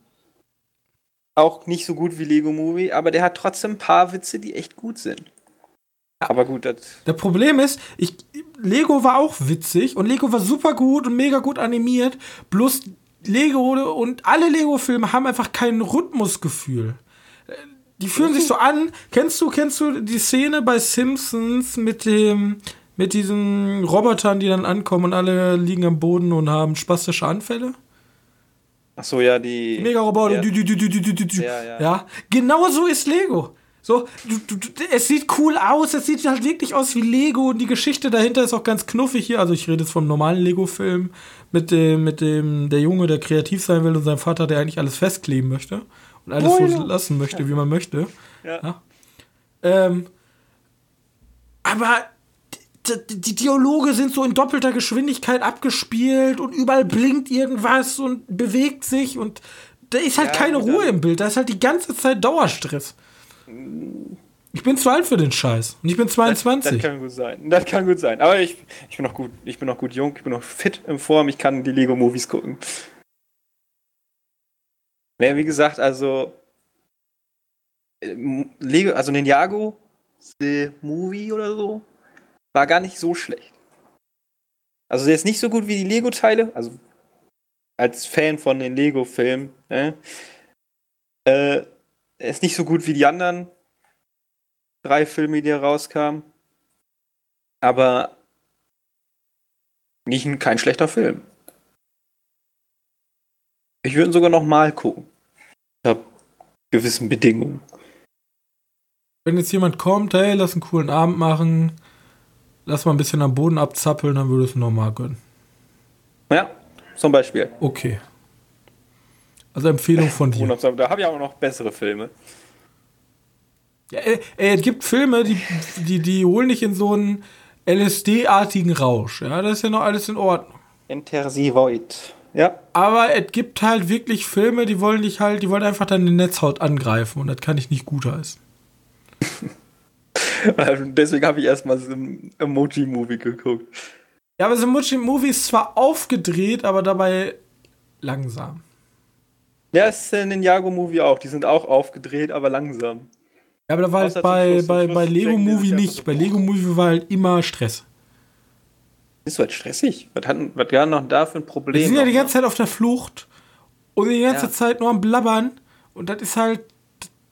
[SPEAKER 2] auch nicht so gut wie Lego Movie, aber der hat trotzdem ein paar Witze, die echt gut sind. Aber gut, das.
[SPEAKER 1] Der Problem ist, ich, Lego war auch witzig und Lego war super gut und mega gut animiert. Bloß Lego und alle Lego-Filme haben einfach kein Rhythmusgefühl. Die fühlen sich so an. Kennst du, kennst du die Szene bei Simpsons mit dem, mit diesen Robotern, die dann ankommen und alle liegen am Boden und haben spastische Anfälle?
[SPEAKER 2] Ach so, ja, die.
[SPEAKER 1] Mega-Roboter. Ja. Ja, ja. ja, genau so ist Lego. So, du, du, es sieht cool aus, es sieht halt wirklich aus wie Lego und die Geschichte dahinter ist auch ganz knuffig hier. Also ich rede jetzt vom normalen Lego-Film mit dem, mit dem, der Junge, der kreativ sein will und seinem Vater, der eigentlich alles festkleben möchte und alles oh, so lassen möchte, wie man möchte.
[SPEAKER 2] Ja.
[SPEAKER 1] Ähm, aber die Dialoge sind so in doppelter Geschwindigkeit abgespielt und überall blinkt irgendwas und bewegt sich und da ist halt ja, keine Ruhe im Bild. Da ist halt die ganze Zeit Dauerstress. Ich bin zu alt für den Scheiß. Und ich bin 22.
[SPEAKER 2] Das, das, kann gut sein. Das kann gut sein. Aber ich, ich bin noch gut. Ich bin noch gut jung. Ich bin noch fit in Form. Ich kann die Lego-Movies gucken. Ja, wie gesagt, also äh, Lego, also Ninjago, The Movie oder so, war gar nicht so schlecht. Also der ist nicht so gut wie die Lego-Teile, also als Fan von den Lego-Filmen, ne? äh, er ist nicht so gut wie die anderen drei Filme, die rauskamen. Aber nicht ein, kein schlechter Film. Ich würde ihn sogar noch mal gucken. Ich habe gewissen Bedingungen.
[SPEAKER 1] Wenn jetzt jemand kommt, hey, lass einen coolen Abend machen, lass mal ein bisschen am Boden abzappeln, dann würde es nochmal gönnen.
[SPEAKER 2] Ja, zum Beispiel.
[SPEAKER 1] Okay. Also Empfehlung von dir.
[SPEAKER 2] Da habe ich auch noch bessere Filme.
[SPEAKER 1] Ja, ey, ey, es gibt Filme, die, die, die holen dich in so einen LSD-artigen Rausch. Ja, das ist ja noch alles in Ordnung.
[SPEAKER 2] Intersivoid. Ja.
[SPEAKER 1] Aber es gibt halt wirklich Filme, die wollen dich halt, die wollen einfach deine Netzhaut angreifen und das kann ich nicht gut heißen.
[SPEAKER 2] Deswegen habe ich erstmal so ein Emoji-Movie geguckt.
[SPEAKER 1] Ja, aber so ein Emoji-Movie ist zwar aufgedreht, aber dabei langsam.
[SPEAKER 2] Ja, es ist ein Ninjago-Movie auch. Die sind auch aufgedreht, aber langsam.
[SPEAKER 1] Ja, aber da war halt bei, Schluss, bei, bei Lego Movie nicht. Bei Lego Movie war halt immer Stress.
[SPEAKER 2] Ist halt stressig. Was, hat, was gar noch da für ein Problem?
[SPEAKER 1] Wir sind ja die ganze Zeit auf der Flucht und die ganze ja. Zeit nur am Blabbern. Und das ist halt.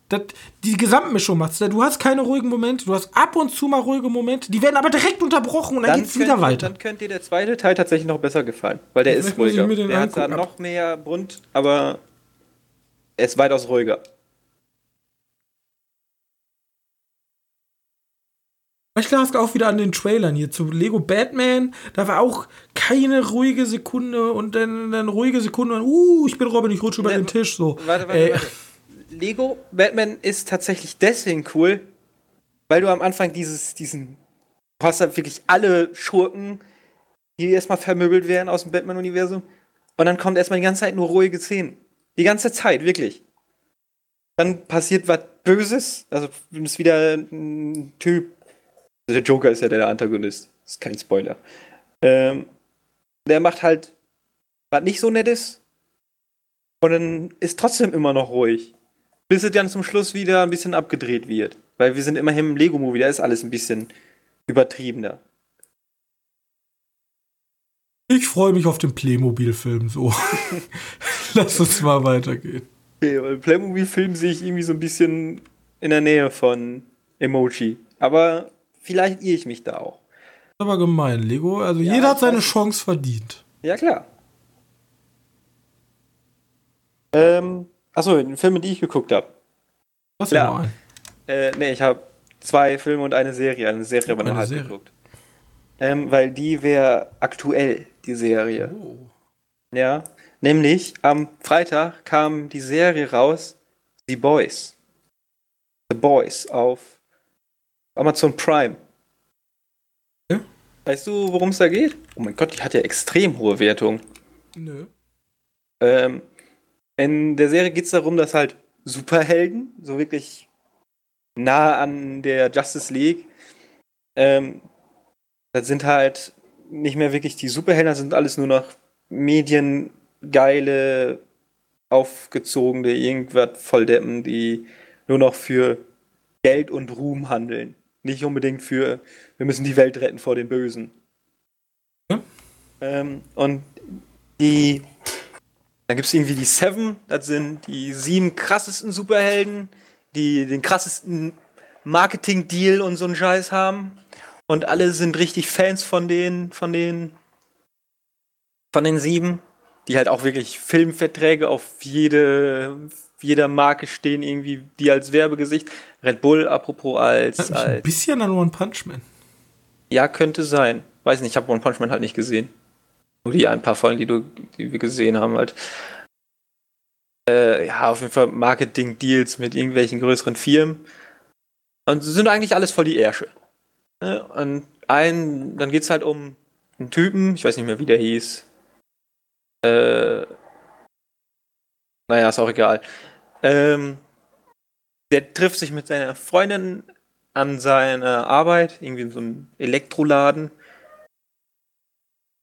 [SPEAKER 1] Das, die Gesamtmischung macht's. Du hast keine ruhigen Momente, du hast ab und zu mal ruhige Momente, die werden aber direkt unterbrochen und dann, dann geht's wieder weiter.
[SPEAKER 2] Dann könnte dir der zweite Teil tatsächlich noch besser gefallen, weil der ist ruhiger. Der hat da noch mehr bunt, aber er ist weitaus ruhiger.
[SPEAKER 1] Ich lag auch wieder an den Trailern hier zu Lego Batman. Da war auch keine ruhige Sekunde und dann, dann ruhige Sekunde und uh, ich bin Robin, ich rutsche über ja, den Tisch. So. Warte, warte,
[SPEAKER 2] warte. Lego Batman ist tatsächlich deswegen cool, weil du am Anfang dieses, diesen, du hast da wirklich alle Schurken, die erstmal vermöbelt werden aus dem Batman-Universum. Und dann kommt erstmal die ganze Zeit nur ruhige Szenen. Die ganze Zeit, wirklich. Dann passiert was Böses, also ist wieder ein Typ der Joker ist ja der Antagonist. Das ist kein Spoiler. Ähm, der macht halt was nicht so nettes. Und dann ist trotzdem immer noch ruhig. Bis es dann zum Schluss wieder ein bisschen abgedreht wird. Weil wir sind immerhin im Lego-Movie, da ist alles ein bisschen übertriebener.
[SPEAKER 1] Ich freue mich auf den Playmobil-Film so. Lass uns mal weitergehen.
[SPEAKER 2] Okay, weil Playmobil-Film sehe ich irgendwie so ein bisschen in der Nähe von Emoji. Aber vielleicht irre ich mich da auch.
[SPEAKER 1] Aber gemein, Lego. Also ja, jeder hat seine Chance verdient.
[SPEAKER 2] Ja, klar. Ähm, achso, Filme, die ich geguckt habe.
[SPEAKER 1] Was. Mal?
[SPEAKER 2] Äh, nee, ich habe zwei Filme und eine Serie. Eine Serie aber eine halb geguckt. Ähm, weil die wäre aktuell, die Serie. Oh. Ja. Nämlich am Freitag kam die Serie raus, The Boys. The Boys auf Amazon Prime. Ja? Weißt du, worum es da geht? Oh mein Gott, die hat ja extrem hohe Wertung. Nö. Ähm, in der Serie geht es darum, dass halt Superhelden, so wirklich nah an der Justice League, ähm, das sind halt nicht mehr wirklich die Superhelden, das sind alles nur noch mediengeile, aufgezogene, irgendwas Volldeppen, die nur noch für Geld und Ruhm handeln. Nicht unbedingt für, wir müssen die Welt retten vor den Bösen. Ja. Ähm, und die, dann gibt es irgendwie die Seven, das sind die sieben krassesten Superhelden, die den krassesten Marketing-Deal und so einen Scheiß haben. Und alle sind richtig Fans von den, von den, von den sieben, die halt auch wirklich Filmverträge auf jede, jeder Marke stehen, irgendwie, die als Werbegesicht. Red Bull, apropos, als. als
[SPEAKER 1] ein bisschen an One Punch Man.
[SPEAKER 2] Ja, könnte sein. Weiß nicht, ich habe One Punch Man halt nicht gesehen. Die ein paar Folgen, die, du, die wir gesehen haben, halt. Äh, ja, auf jeden Fall Marketing-Deals mit irgendwelchen größeren Firmen. Und sind eigentlich alles voll die Ärsche. Ne? Und ein, dann geht's halt um einen Typen, ich weiß nicht mehr, wie der hieß. Äh, naja, ist auch egal. Ähm, der trifft sich mit seiner Freundin an seiner Arbeit, irgendwie in so einem Elektroladen.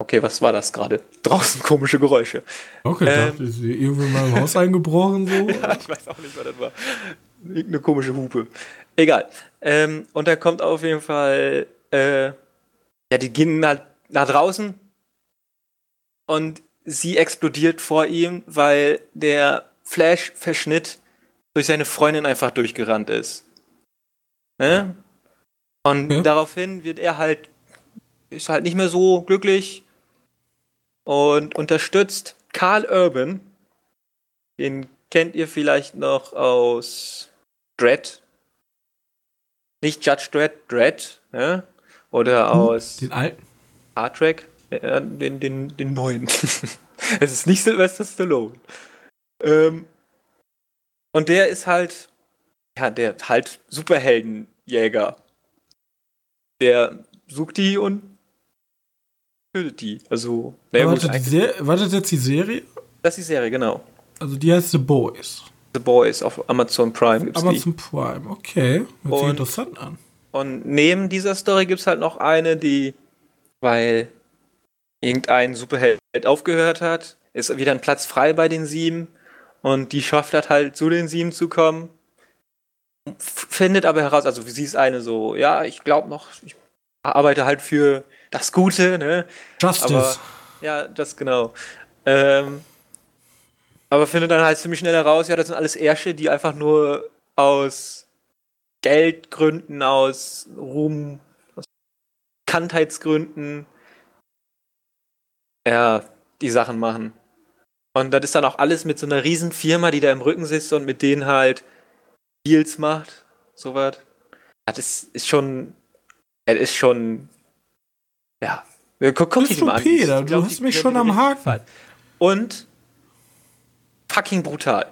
[SPEAKER 2] Okay, was war das gerade? Draußen komische Geräusche.
[SPEAKER 1] Okay,
[SPEAKER 2] Ähm.
[SPEAKER 1] dachte ich, irgendwie mal im Haus eingebrochen so.
[SPEAKER 2] Ja, ich weiß auch nicht, was das war. Irgendeine komische Hupe. Egal. Ähm, und da kommt auf jeden Fall, äh, ja, die gehen halt nach draußen und sie explodiert vor ihm, weil der Flash-Verschnitt durch seine Freundin einfach durchgerannt ist. Ne? Und
[SPEAKER 1] Ja.
[SPEAKER 2] daraufhin wird er halt, ist halt nicht mehr so glücklich und unterstützt Karl Urban, den kennt ihr vielleicht noch aus Dread. Nicht Judge Dredd, Dread, ne? Oder aus
[SPEAKER 1] Den alten.
[SPEAKER 2] Star Trek, äh, den, den, den neuen. es ist nicht Sylvester Stallone. Ähm, und der ist halt, ja, der halt Superheldenjäger. Der sucht die und tötet die. Also, naja,
[SPEAKER 1] Wartet, wartet jetzt die Serie?
[SPEAKER 2] das ist die Serie, genau.
[SPEAKER 1] Also die heißt The Boys.
[SPEAKER 2] The Boys auf Amazon Prime gibt's die.
[SPEAKER 1] Amazon Prime, okay. Hört sich
[SPEAKER 2] Und-
[SPEAKER 1] interessant an.
[SPEAKER 2] Und neben dieser Story gibt es halt noch eine, die, weil irgendein Superheld aufgehört hat, ist wieder ein Platz frei bei den sieben und die schafft hat halt zu den sieben zu kommen. Findet aber heraus, also sie ist eine so, ja, ich glaube noch, ich arbeite halt für das Gute, ne?
[SPEAKER 1] Justice.
[SPEAKER 2] Aber ja, das genau. Ähm, aber findet dann halt ziemlich schnell heraus, ja, das sind alles Ärsche, die einfach nur aus Geldgründen, aus Ruhm, aus Bekanntheitsgründen, ja, die Sachen machen. Und das ist dann auch alles mit so einer riesen Firma, die da im Rücken sitzt und mit denen halt Deals macht, sowas. Das ist, ist schon, das ist schon, ja. Guck, guck die mal an. ich
[SPEAKER 1] du
[SPEAKER 2] glaub,
[SPEAKER 1] hast mich schon am Haken.
[SPEAKER 2] Und fucking brutal.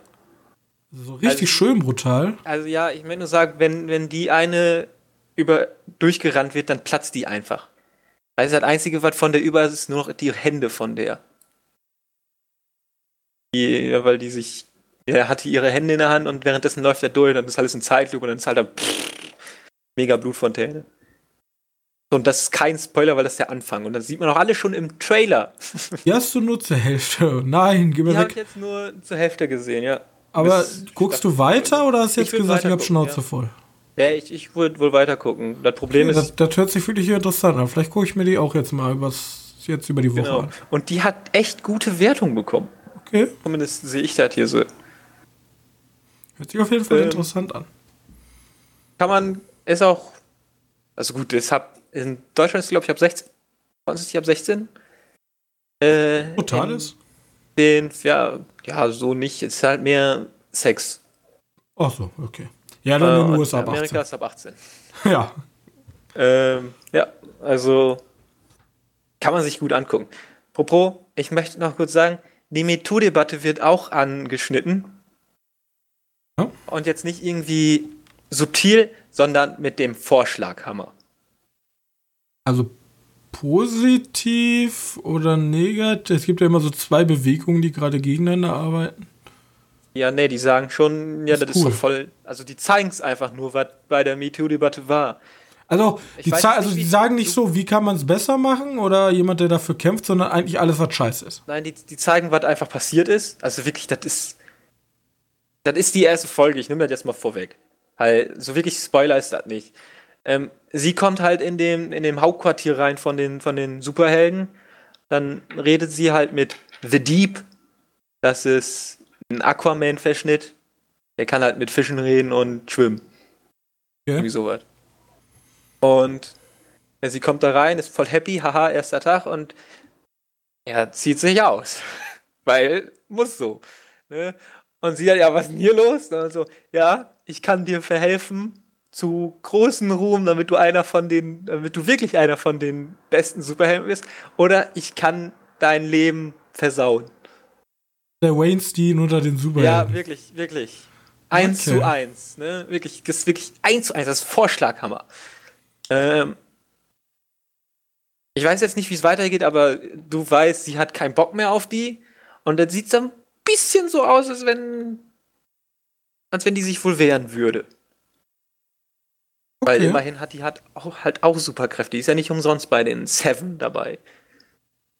[SPEAKER 1] so richtig
[SPEAKER 2] also-
[SPEAKER 1] schön brutal.
[SPEAKER 2] Also ja, ich möchte nur sagen, wenn, wenn die eine über durchgerannt wird, dann platzt die einfach. Also das Einzige, was von der über ist, ist nur noch die Hände von der. Die, ja, weil die sich, er hatte ihre Hände in der Hand und währenddessen läuft er durch, dann ist alles in Zeitlupe und dann ist halt da mega Blutfontäne. Und das ist kein Spoiler, weil das ist der Anfang. Und das sieht man auch alle schon im Trailer.
[SPEAKER 1] Die hast du nur zur Hälfte. Nein,
[SPEAKER 2] Die
[SPEAKER 1] mir
[SPEAKER 2] ich
[SPEAKER 1] weg.
[SPEAKER 2] jetzt nur zur Hälfte gesehen, ja.
[SPEAKER 1] Aber
[SPEAKER 2] Bis
[SPEAKER 1] guckst du weiter oder hast du
[SPEAKER 2] Ich
[SPEAKER 1] jetzt gesagt, ich hab Schnauze
[SPEAKER 2] gucken,
[SPEAKER 1] voll?
[SPEAKER 2] Ja, ich, ich würde wohl weiter gucken. Das Problem ist,
[SPEAKER 1] Das, das hört sich wirklich interessant an. Vielleicht gucke ich mir die auch jetzt mal übers, jetzt über die Woche
[SPEAKER 2] Genau.
[SPEAKER 1] an.
[SPEAKER 2] Und die hat echt gute Wertung bekommen.
[SPEAKER 1] Okay,
[SPEAKER 2] Zumindest sehe ich das hier so.
[SPEAKER 1] hört sich auf jeden Fall
[SPEAKER 2] Ähm,
[SPEAKER 1] interessant an.
[SPEAKER 2] Kann man, ist auch, also gut, das hab, in Deutschland ist glaube ich ab 16, bei uns ist die ab 16. Äh,
[SPEAKER 1] Brutal
[SPEAKER 2] in
[SPEAKER 1] ist?
[SPEAKER 2] Den, ja, ja, so nicht. Es ist halt mehr Sex.
[SPEAKER 1] Ach so, okay. Ja, dann in
[SPEAKER 2] Äh,
[SPEAKER 1] den
[SPEAKER 2] und
[SPEAKER 1] USA ab
[SPEAKER 2] Amerika
[SPEAKER 1] 18.
[SPEAKER 2] ist ab 18.
[SPEAKER 1] Ja,
[SPEAKER 2] Ähm, ja, also kann man sich gut angucken. Apropos, ich möchte noch kurz sagen, die MeToo-Debatte wird auch angeschnitten.
[SPEAKER 1] Ja.
[SPEAKER 2] Und jetzt nicht irgendwie subtil, sondern mit dem Vorschlaghammer.
[SPEAKER 1] Also positiv oder negativ. Es gibt ja immer so zwei Bewegungen, die gerade gegeneinander arbeiten.
[SPEAKER 2] Ja, nee, die sagen schon, ja,
[SPEAKER 1] Das
[SPEAKER 2] das,
[SPEAKER 1] ist
[SPEAKER 2] ist
[SPEAKER 1] cool.
[SPEAKER 2] so voll. Also die zeigen es einfach nur, was bei der MeToo-Debatte war.
[SPEAKER 1] Also,
[SPEAKER 2] Ich
[SPEAKER 1] die,
[SPEAKER 2] nicht,
[SPEAKER 1] also die sagen nicht so, wie kann man es besser machen oder jemand, der dafür kämpft, sondern eigentlich alles, was scheiße ist.
[SPEAKER 2] Nein, die, die zeigen, was einfach passiert ist. Also wirklich, das ist. Das ist die erste Folge, ich nehme das jetzt mal vorweg. Weil so wirklich Spoiler ist das nicht. Ähm, sie kommt halt in dem, in dem Hauptquartier rein von den, von den Superhelden. Dann redet sie halt mit The Deep. Das ist ein Aquaman-Verschnitt. Der kann halt mit Fischen reden und schwimmen.
[SPEAKER 1] Okay.
[SPEAKER 2] Irgendwie sowas. Und ja, sie kommt da rein, ist voll happy, haha, erster Tag und er zieht sich aus. Weil muss so. Ne? Und sie hat, ja, was ist denn hier los? Und so, ja, ich kann dir verhelfen zu großen Ruhm, damit du einer von den, damit du wirklich einer von den besten Superhelden bist. Oder ich kann dein Leben versauen.
[SPEAKER 1] Der Weinstein unter den Superhelden.
[SPEAKER 2] Ja, wirklich, wirklich. Eins
[SPEAKER 1] Okay.
[SPEAKER 2] zu eins, ne? Wirklich, das ist wirklich eins zu eins, das ist Vorschlaghammer. Ähm, Ich weiß jetzt nicht, wie es weitergeht, aber du weißt, sie hat keinen Bock mehr auf die. Und dann sieht es ein bisschen so aus, als wenn. als wenn die sich wohl wehren würde. Weil immerhin hat die hat auch, halt auch Superkräfte. Die ist ja nicht umsonst bei den Seven dabei.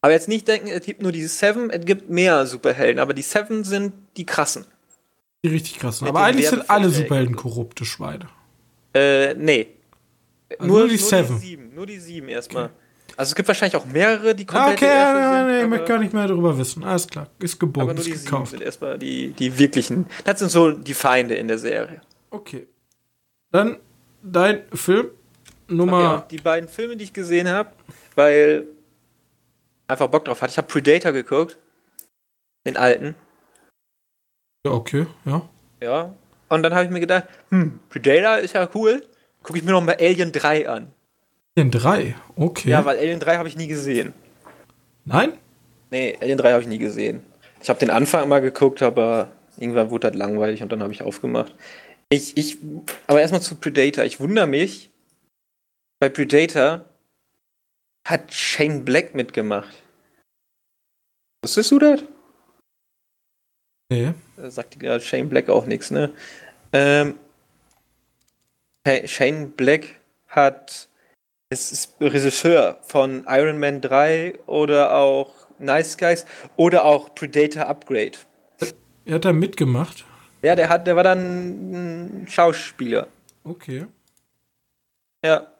[SPEAKER 2] Aber jetzt nicht denken, es gibt nur diese Seven, es gibt mehr Superhelden, aber die Seven sind die krassen.
[SPEAKER 1] Die richtig krassen. aber eigentlich sind alle Superhelden korrupte Schweine.
[SPEAKER 2] Äh, nee.
[SPEAKER 1] Also nur, nur, die nur Seven.
[SPEAKER 2] Die sieben, nur die sieben erstmal. Okay. Also es gibt wahrscheinlich auch mehrere, die
[SPEAKER 1] komplett. Okay, ja, nee, ich möchte gar nicht mehr darüber wissen. Alles klar, ist geboren,
[SPEAKER 2] aber nur ist die gekauft. Sind erstmal die, die wirklichen. Das sind so die Feinde in der Serie.
[SPEAKER 1] Okay. Dann dein Film Nummer.
[SPEAKER 2] Okay, die beiden Filme, die ich gesehen habe, weil einfach Bock drauf hatte. Ich habe Predator geguckt. Den alten.
[SPEAKER 1] Ja, okay, ja.
[SPEAKER 2] Ja. Und dann habe ich mir gedacht, hm, Predator ist ja cool. Gucke ich mir noch mal Alien 3 an.
[SPEAKER 1] Alien 3, okay.
[SPEAKER 2] Ja, weil Alien 3 habe ich nie gesehen.
[SPEAKER 1] Nein?
[SPEAKER 2] Nee, Alien 3 habe ich nie gesehen. Ich habe den Anfang mal geguckt, aber irgendwann wurde das langweilig und dann habe ich aufgemacht. Ich, ich, aber erstmal zu Predator. Ich wundere mich, bei Predator hat Shane Black mitgemacht. Wusstest du das?
[SPEAKER 1] Nee.
[SPEAKER 2] Da sagt ja Shane Black auch nichts, ne? Ähm, Shane Black hat ist, ist Regisseur von Iron Man 3 oder auch Nice Guys oder auch Predator Upgrade.
[SPEAKER 1] Er hat da mitgemacht.
[SPEAKER 2] Ja, der hat, der war dann ein Schauspieler.
[SPEAKER 1] Okay.
[SPEAKER 2] Ja.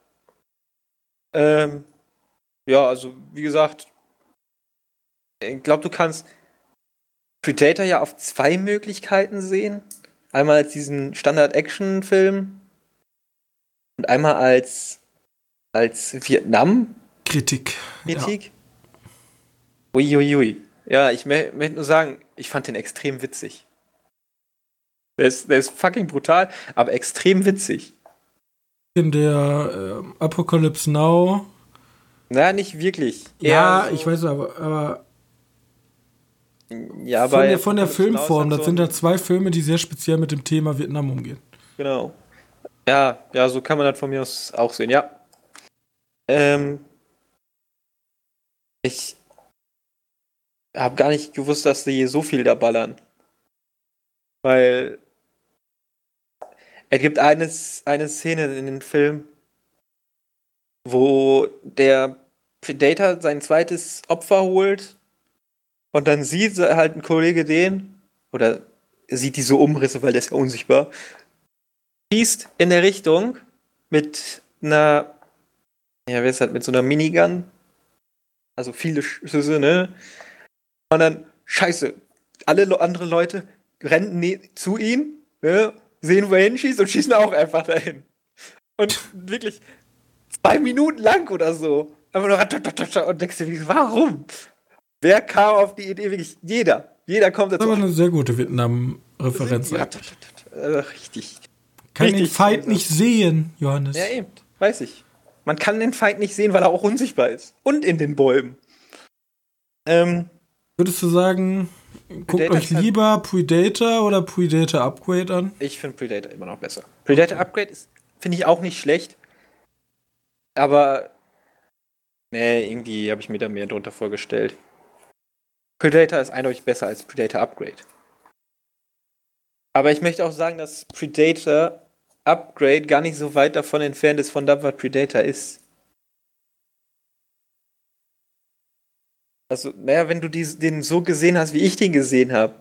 [SPEAKER 2] Ähm, ja, also wie gesagt, ich glaube, du kannst Predator ja auf zwei Möglichkeiten sehen. Einmal als diesen Standard-Action-Film und einmal als, als Vietnam.
[SPEAKER 1] Kritik.
[SPEAKER 2] Kritik. Ja. Uiuiui. Ja, ich möchte nur sagen, ich fand den extrem witzig. Der ist, der ist fucking brutal, aber extrem witzig.
[SPEAKER 1] In der äh, Apocalypse Now.
[SPEAKER 2] Na, nicht wirklich.
[SPEAKER 1] Ja, so ich weiß aber, aber ja, von der, von der Filmform, das sind ja zwei Filme, die sehr speziell mit dem Thema Vietnam umgehen.
[SPEAKER 2] Genau. Ja, ja, so kann man das von mir aus auch sehen, ja. Ähm, ich habe gar nicht gewusst, dass die so viel da ballern. Weil es gibt eines, eine Szene in dem Film, wo der Predator sein zweites Opfer holt und dann sieht halt ein Kollege den, oder sieht diese Umrisse, weil der ist ja unsichtbar, schießt in der Richtung mit einer, ja, wer ist halt, mit so einer Minigun. Also viele Schüsse, ne? Und dann, scheiße, alle andere Leute rennen ne zu ihm, ne? Sehen, wo er hinschießt und schießen auch einfach dahin. Und wirklich zwei Minuten lang oder so. Einfach nur und denkst dir, warum? Wer kam auf die Idee? Wirklich jeder. Jeder kommt
[SPEAKER 1] dazu. Das war eine sehr gute Vietnam-Referenz. Ja,
[SPEAKER 2] richtig.
[SPEAKER 1] Kann richtig den Feind nicht sehen, Johannes.
[SPEAKER 2] Ja, eben. Weiß ich. Man kann den Feind nicht sehen, weil er auch unsichtbar ist. Und in den Bäumen. Ähm,
[SPEAKER 1] Würdest du sagen, guckt euch halt lieber Predator oder Predator Upgrade an?
[SPEAKER 2] Ich finde Predator immer noch besser. Predator Upgrade ist, finde ich auch nicht schlecht. Aber, nee, irgendwie habe ich mir da mehr drunter vorgestellt. Predator ist eindeutig besser als Predator Upgrade. Aber ich möchte auch sagen, dass Predator Upgrade gar nicht so weit davon entfernt ist von dem, was Predator ist. Also, naja, wenn du die, den so gesehen hast, wie ich den gesehen habe.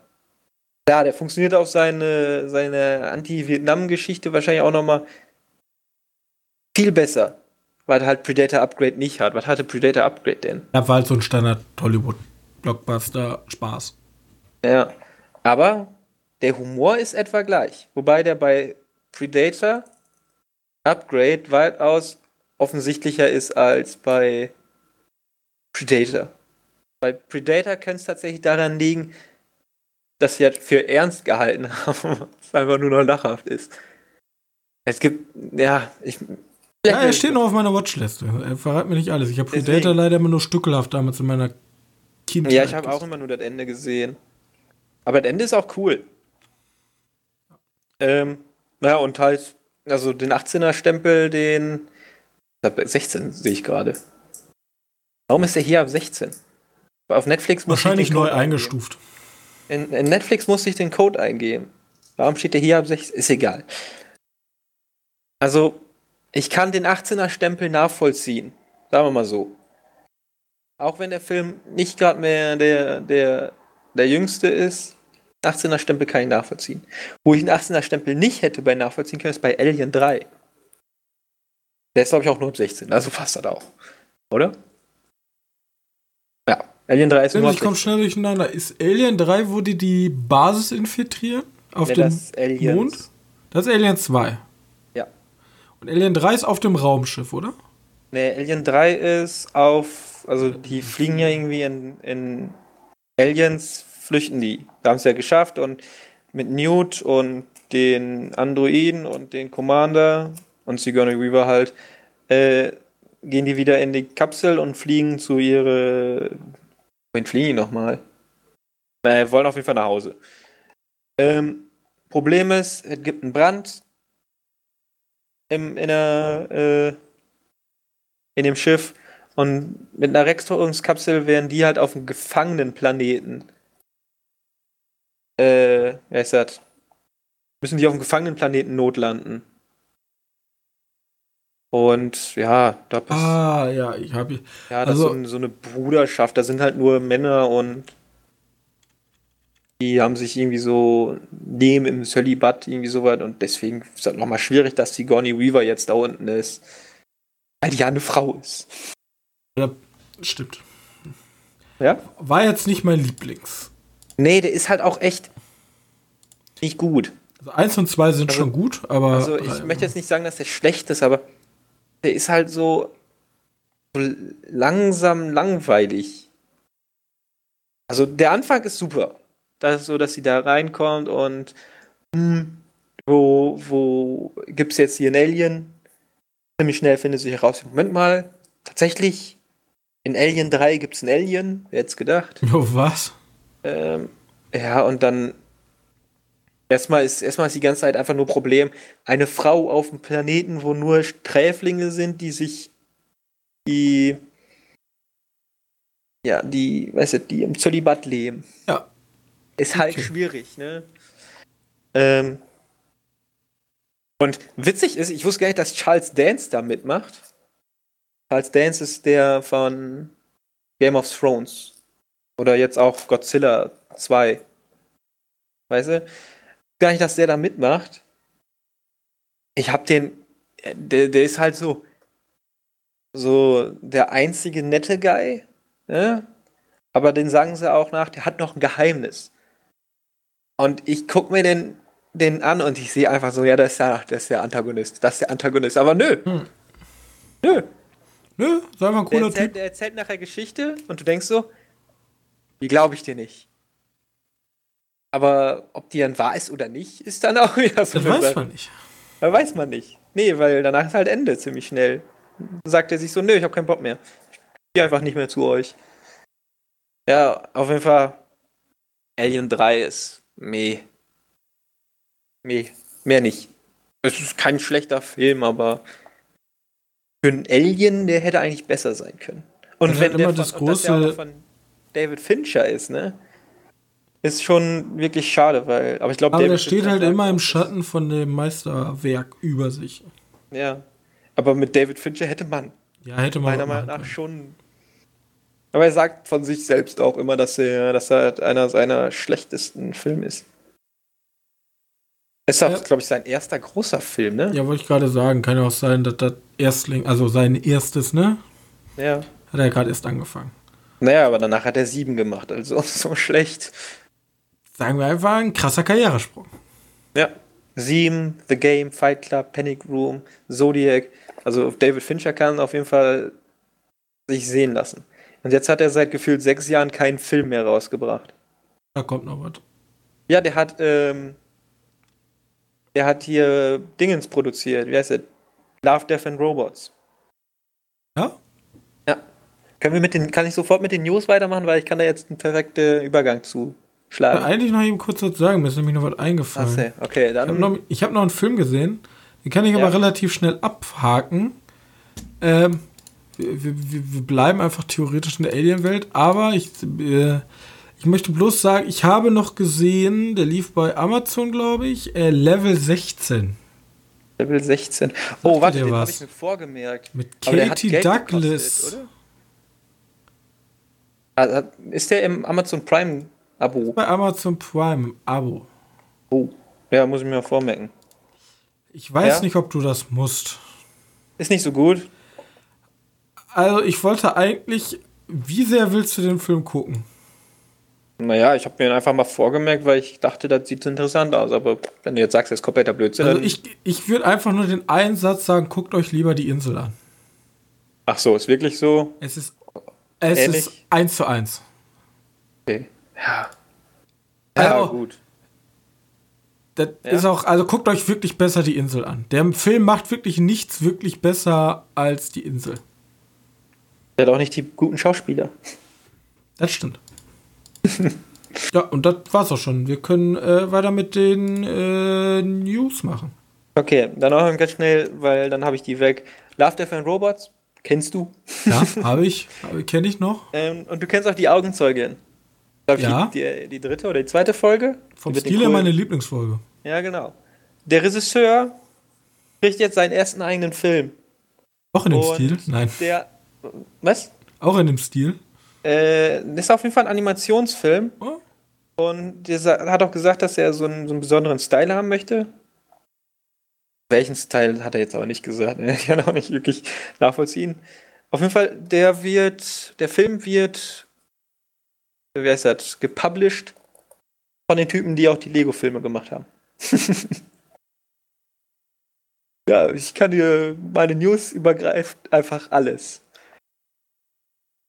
[SPEAKER 2] Ja, der funktioniert auf seine, seine Anti-Vietnam-Geschichte wahrscheinlich auch nochmal viel besser. Weil halt Predator Upgrade nicht hat. Was hatte Predator Upgrade denn?
[SPEAKER 1] Ja, war halt so ein Standard-Hollywood Blockbuster Spaß.
[SPEAKER 2] Ja, aber der Humor ist etwa gleich. Wobei der bei Predator Upgrade weitaus offensichtlicher ist als bei Predator. Bei Predator könnte es tatsächlich daran liegen, dass sie halt für ernst gehalten haben, was einfach nur noch lachhaft ist. Es gibt, ja, ich.
[SPEAKER 1] Ja, er steht noch auf meiner Watchliste. Er verrät mir nicht alles. Ich habe Predator Deswegen. leider immer nur stückelhaft damals in meiner
[SPEAKER 2] Kindheit. Ja, ich habe auch immer nur das Ende gesehen. Aber das Ende ist auch cool. Ähm, ja, und halt, also den 18er-Stempel, den 16 sehe ich gerade. Warum ist der hier ab 16? Auf Netflix
[SPEAKER 1] muss Wahrscheinlich neu eingestuft.
[SPEAKER 2] In, in, Netflix musste ich den Code eingeben. Warum steht der hier ab 16? Ist egal. Also, ich kann den 18er Stempel nachvollziehen. Sagen wir mal so. Auch wenn der Film nicht gerade mehr der, der, der jüngste ist, 18er Stempel kann ich nachvollziehen. Wo ich einen 18er Stempel nicht hätte bei nachvollziehen können, ist bei Alien 3. Der ist, glaube ich, auch nur ab 16, also passt das auch. Oder? Alien 3 ist
[SPEAKER 1] Ich komme schnell durcheinander. Ist Alien 3, wo die die Basis infiltrieren? Auf ja, dem Mond? Das ist Alien 2.
[SPEAKER 2] Ja.
[SPEAKER 1] Und Alien 3 ist auf dem Raumschiff, oder?
[SPEAKER 2] Nee, Alien 3 ist auf. Also, die fliegen ja irgendwie in, in Aliens, flüchten die. Da haben sie ja geschafft und mit Newt und den Androiden und den Commander und Sigourney Weaver halt, äh, gehen die wieder in die Kapsel und fliegen zu ihre. Wohin fliegen nochmal? Äh, wollen auf jeden Fall nach Hause. Ähm, Problem ist, es gibt einen Brand im, in, der, äh, in dem Schiff und mit einer Rextorungskapsel werden die halt auf einem Gefangenenplaneten. Äh, wer ist das? Müssen die auf dem Gefangenenplaneten notlanden. Und ja,
[SPEAKER 1] da passiert. Ah, ja, ich habe.
[SPEAKER 2] Ja, das also, ist so, so, eine Bruderschaft. Da sind halt nur Männer und die haben sich irgendwie so neben im Sölibat irgendwie so weit und deswegen ist es halt nochmal schwierig, dass die Gorny Weaver jetzt da unten ist. Weil die ja eine Frau ist.
[SPEAKER 1] Ja, stimmt.
[SPEAKER 2] Ja?
[SPEAKER 1] War jetzt nicht mein Lieblings.
[SPEAKER 2] Nee, der ist halt auch echt nicht gut.
[SPEAKER 1] Also eins und zwei sind also, schon gut, aber.
[SPEAKER 2] Also ich äh, möchte jetzt nicht sagen, dass der schlecht ist, aber der ist halt so, so langsam langweilig. Also der Anfang ist super. Das ist so, dass sie da reinkommt und hm, wo, wo gibt es jetzt hier einen Alien? Ziemlich schnell findet sich heraus, Moment mal, tatsächlich, in Alien 3 gibt es einen Alien, wer hätte gedacht?
[SPEAKER 1] Oh, was?
[SPEAKER 2] Ähm, ja, und dann Erstmal ist, erstmal ist die ganze Zeit einfach nur Problem, eine Frau auf dem Planeten, wo nur Sträflinge sind, die sich die ja, die, weißt du, die im Zölibat leben.
[SPEAKER 1] Ja.
[SPEAKER 2] Ist halt okay. schwierig, ne? Ähm, und witzig ist, ich wusste gar nicht, dass Charles Dance da mitmacht. Charles Dance ist der von Game of Thrones. Oder jetzt auch Godzilla 2. Weißt du? Gar nicht, dass der da mitmacht. Ich hab den, der, der ist halt so, so der einzige nette Guy, ne? aber den sagen sie auch nach, der hat noch ein Geheimnis. Und ich guck mir den, den an und ich sehe einfach so, ja, das ist ja, das ist der Antagonist, das ist der Antagonist, aber nö. Hm. Nö.
[SPEAKER 1] Nö, sei mal ein cooler
[SPEAKER 2] der erzählt,
[SPEAKER 1] Typ.
[SPEAKER 2] Der erzählt nachher Geschichte und du denkst so, wie glaube ich dir nicht? Aber ob die dann wahr ist oder nicht, ist dann auch wieder
[SPEAKER 1] so. Das weiß Sache. man nicht.
[SPEAKER 2] Da weiß man nicht. Nee, weil danach ist halt Ende ziemlich schnell. Sagt er sich so, nö, ich habe keinen Bock mehr. Ich gehe einfach nicht mehr zu euch. Ja, auf jeden Fall. Alien 3 ist meh. Meh. Mehr nicht. Es ist kein schlechter Film, aber für einen Alien, der hätte eigentlich besser sein können. Und
[SPEAKER 1] das
[SPEAKER 2] wenn
[SPEAKER 1] der von, das große...
[SPEAKER 2] von David Fincher ist, ne? Ist schon wirklich schade, weil, aber ich glaube,
[SPEAKER 1] der steht halt immer im Schatten von dem Meisterwerk über sich.
[SPEAKER 2] Ja, aber mit David Fincher hätte man.
[SPEAKER 1] Ja, hätte man.
[SPEAKER 2] Meiner Meinung nach schon. Aber er sagt von sich selbst auch immer, dass er, dass er einer seiner schlechtesten Filme ist. Ist auch, ja. glaube ich, sein erster großer Film, ne?
[SPEAKER 1] Ja, wollte ich gerade sagen. Kann ja auch sein, dass das Erstling, also sein erstes, ne?
[SPEAKER 2] Ja.
[SPEAKER 1] Hat er gerade erst angefangen.
[SPEAKER 2] Naja, aber danach hat er sieben gemacht, also so schlecht
[SPEAKER 1] sagen wir einfach, ein krasser Karrieresprung.
[SPEAKER 2] Ja. Sieben, The Game, Fight Club, Panic Room, Zodiac. Also David Fincher kann auf jeden Fall sich sehen lassen. Und jetzt hat er seit gefühlt sechs Jahren keinen Film mehr rausgebracht.
[SPEAKER 1] Da kommt noch was.
[SPEAKER 2] Ja, der hat, ähm, der hat hier Dingens produziert. Wie heißt der? Love, Death and Robots.
[SPEAKER 1] Ja?
[SPEAKER 2] Ja. Können wir mit den, kann ich sofort mit den News weitermachen, weil ich kann da jetzt einen perfekten Übergang zu schlagen.
[SPEAKER 1] Eigentlich noch eben kurz dazu sagen, mir ist nämlich noch was eingefallen.
[SPEAKER 2] Ach, okay, dann.
[SPEAKER 1] Ich habe noch, hab noch einen Film gesehen, den kann ich ja. aber relativ schnell abhaken. Ähm, wir, wir, wir bleiben einfach theoretisch in der Alien-Welt, aber ich, äh, ich möchte bloß sagen, ich habe noch gesehen, der lief bei Amazon, glaube ich, äh, Level 16.
[SPEAKER 2] Level 16. Oh, warte, den habe
[SPEAKER 1] was?
[SPEAKER 2] ich mir vorgemerkt.
[SPEAKER 1] Mit Katie Douglas.
[SPEAKER 2] gekostet, oder? Also, ist der im Amazon Prime Abo?
[SPEAKER 1] Bei Amazon Prime im Abo.
[SPEAKER 2] Oh, ja, muss ich mir mal vormerken.
[SPEAKER 1] Ich weiß
[SPEAKER 2] Ja?
[SPEAKER 1] nicht, ob du das musst.
[SPEAKER 2] Ist nicht so gut.
[SPEAKER 1] Also, ich wollte eigentlich, wie sehr willst du den Film gucken?
[SPEAKER 2] Naja, ich habe mir ihn einfach mal vorgemerkt, weil ich dachte, das sieht interessant aus. Aber wenn du jetzt sagst, das ist kompletter Blödsinn,
[SPEAKER 1] Also, ich, ich würde einfach nur den einen Satz sagen, guckt euch lieber die Insel an.
[SPEAKER 2] Ach so, ist wirklich so?
[SPEAKER 1] Es ist, es ist eins zu eins.
[SPEAKER 2] Okay. Ja. Ja,
[SPEAKER 1] Also,
[SPEAKER 2] gut.
[SPEAKER 1] Das
[SPEAKER 2] Ja.
[SPEAKER 1] ist auch, also guckt euch wirklich besser die Insel an. Der Film macht wirklich nichts wirklich besser als die Insel.
[SPEAKER 2] Der hat auch nicht die guten Schauspieler.
[SPEAKER 1] Das stimmt. ja, und das war's auch schon. Wir können äh, weiter mit den äh, News machen.
[SPEAKER 2] Okay, dann noch ganz schnell, weil dann habe ich die weg. Love, Death and Robots, kennst du?
[SPEAKER 1] Ja, habe ich. Kenne ich noch.
[SPEAKER 2] Ähm, und du kennst auch die Augenzeugin. Glaub ich,
[SPEAKER 1] Ja.
[SPEAKER 2] Die, die, dritte oder die zweite Folge?
[SPEAKER 1] Vom Stil her meine Lieblingsfolge.
[SPEAKER 2] Ja, genau. Der Regisseur kriegt jetzt seinen ersten eigenen Film.
[SPEAKER 1] Auch in dem
[SPEAKER 2] Und
[SPEAKER 1] Stil? Nein.
[SPEAKER 2] Der. Was?
[SPEAKER 1] Auch in dem Stil.
[SPEAKER 2] Äh, das ist auf jeden Fall ein Animationsfilm.
[SPEAKER 1] Oh.
[SPEAKER 2] Und der hat auch gesagt, dass er so einen, so einen besonderen Style haben möchte. Welchen Style hat er jetzt aber nicht gesagt. ne? Ich kann auch nicht wirklich nachvollziehen. Auf jeden Fall, der wird, der Film wird, wie heißt das, gepublished von den Typen, die auch die Lego-Filme gemacht haben. ja, ich kann dir, meine News übergreift einfach alles.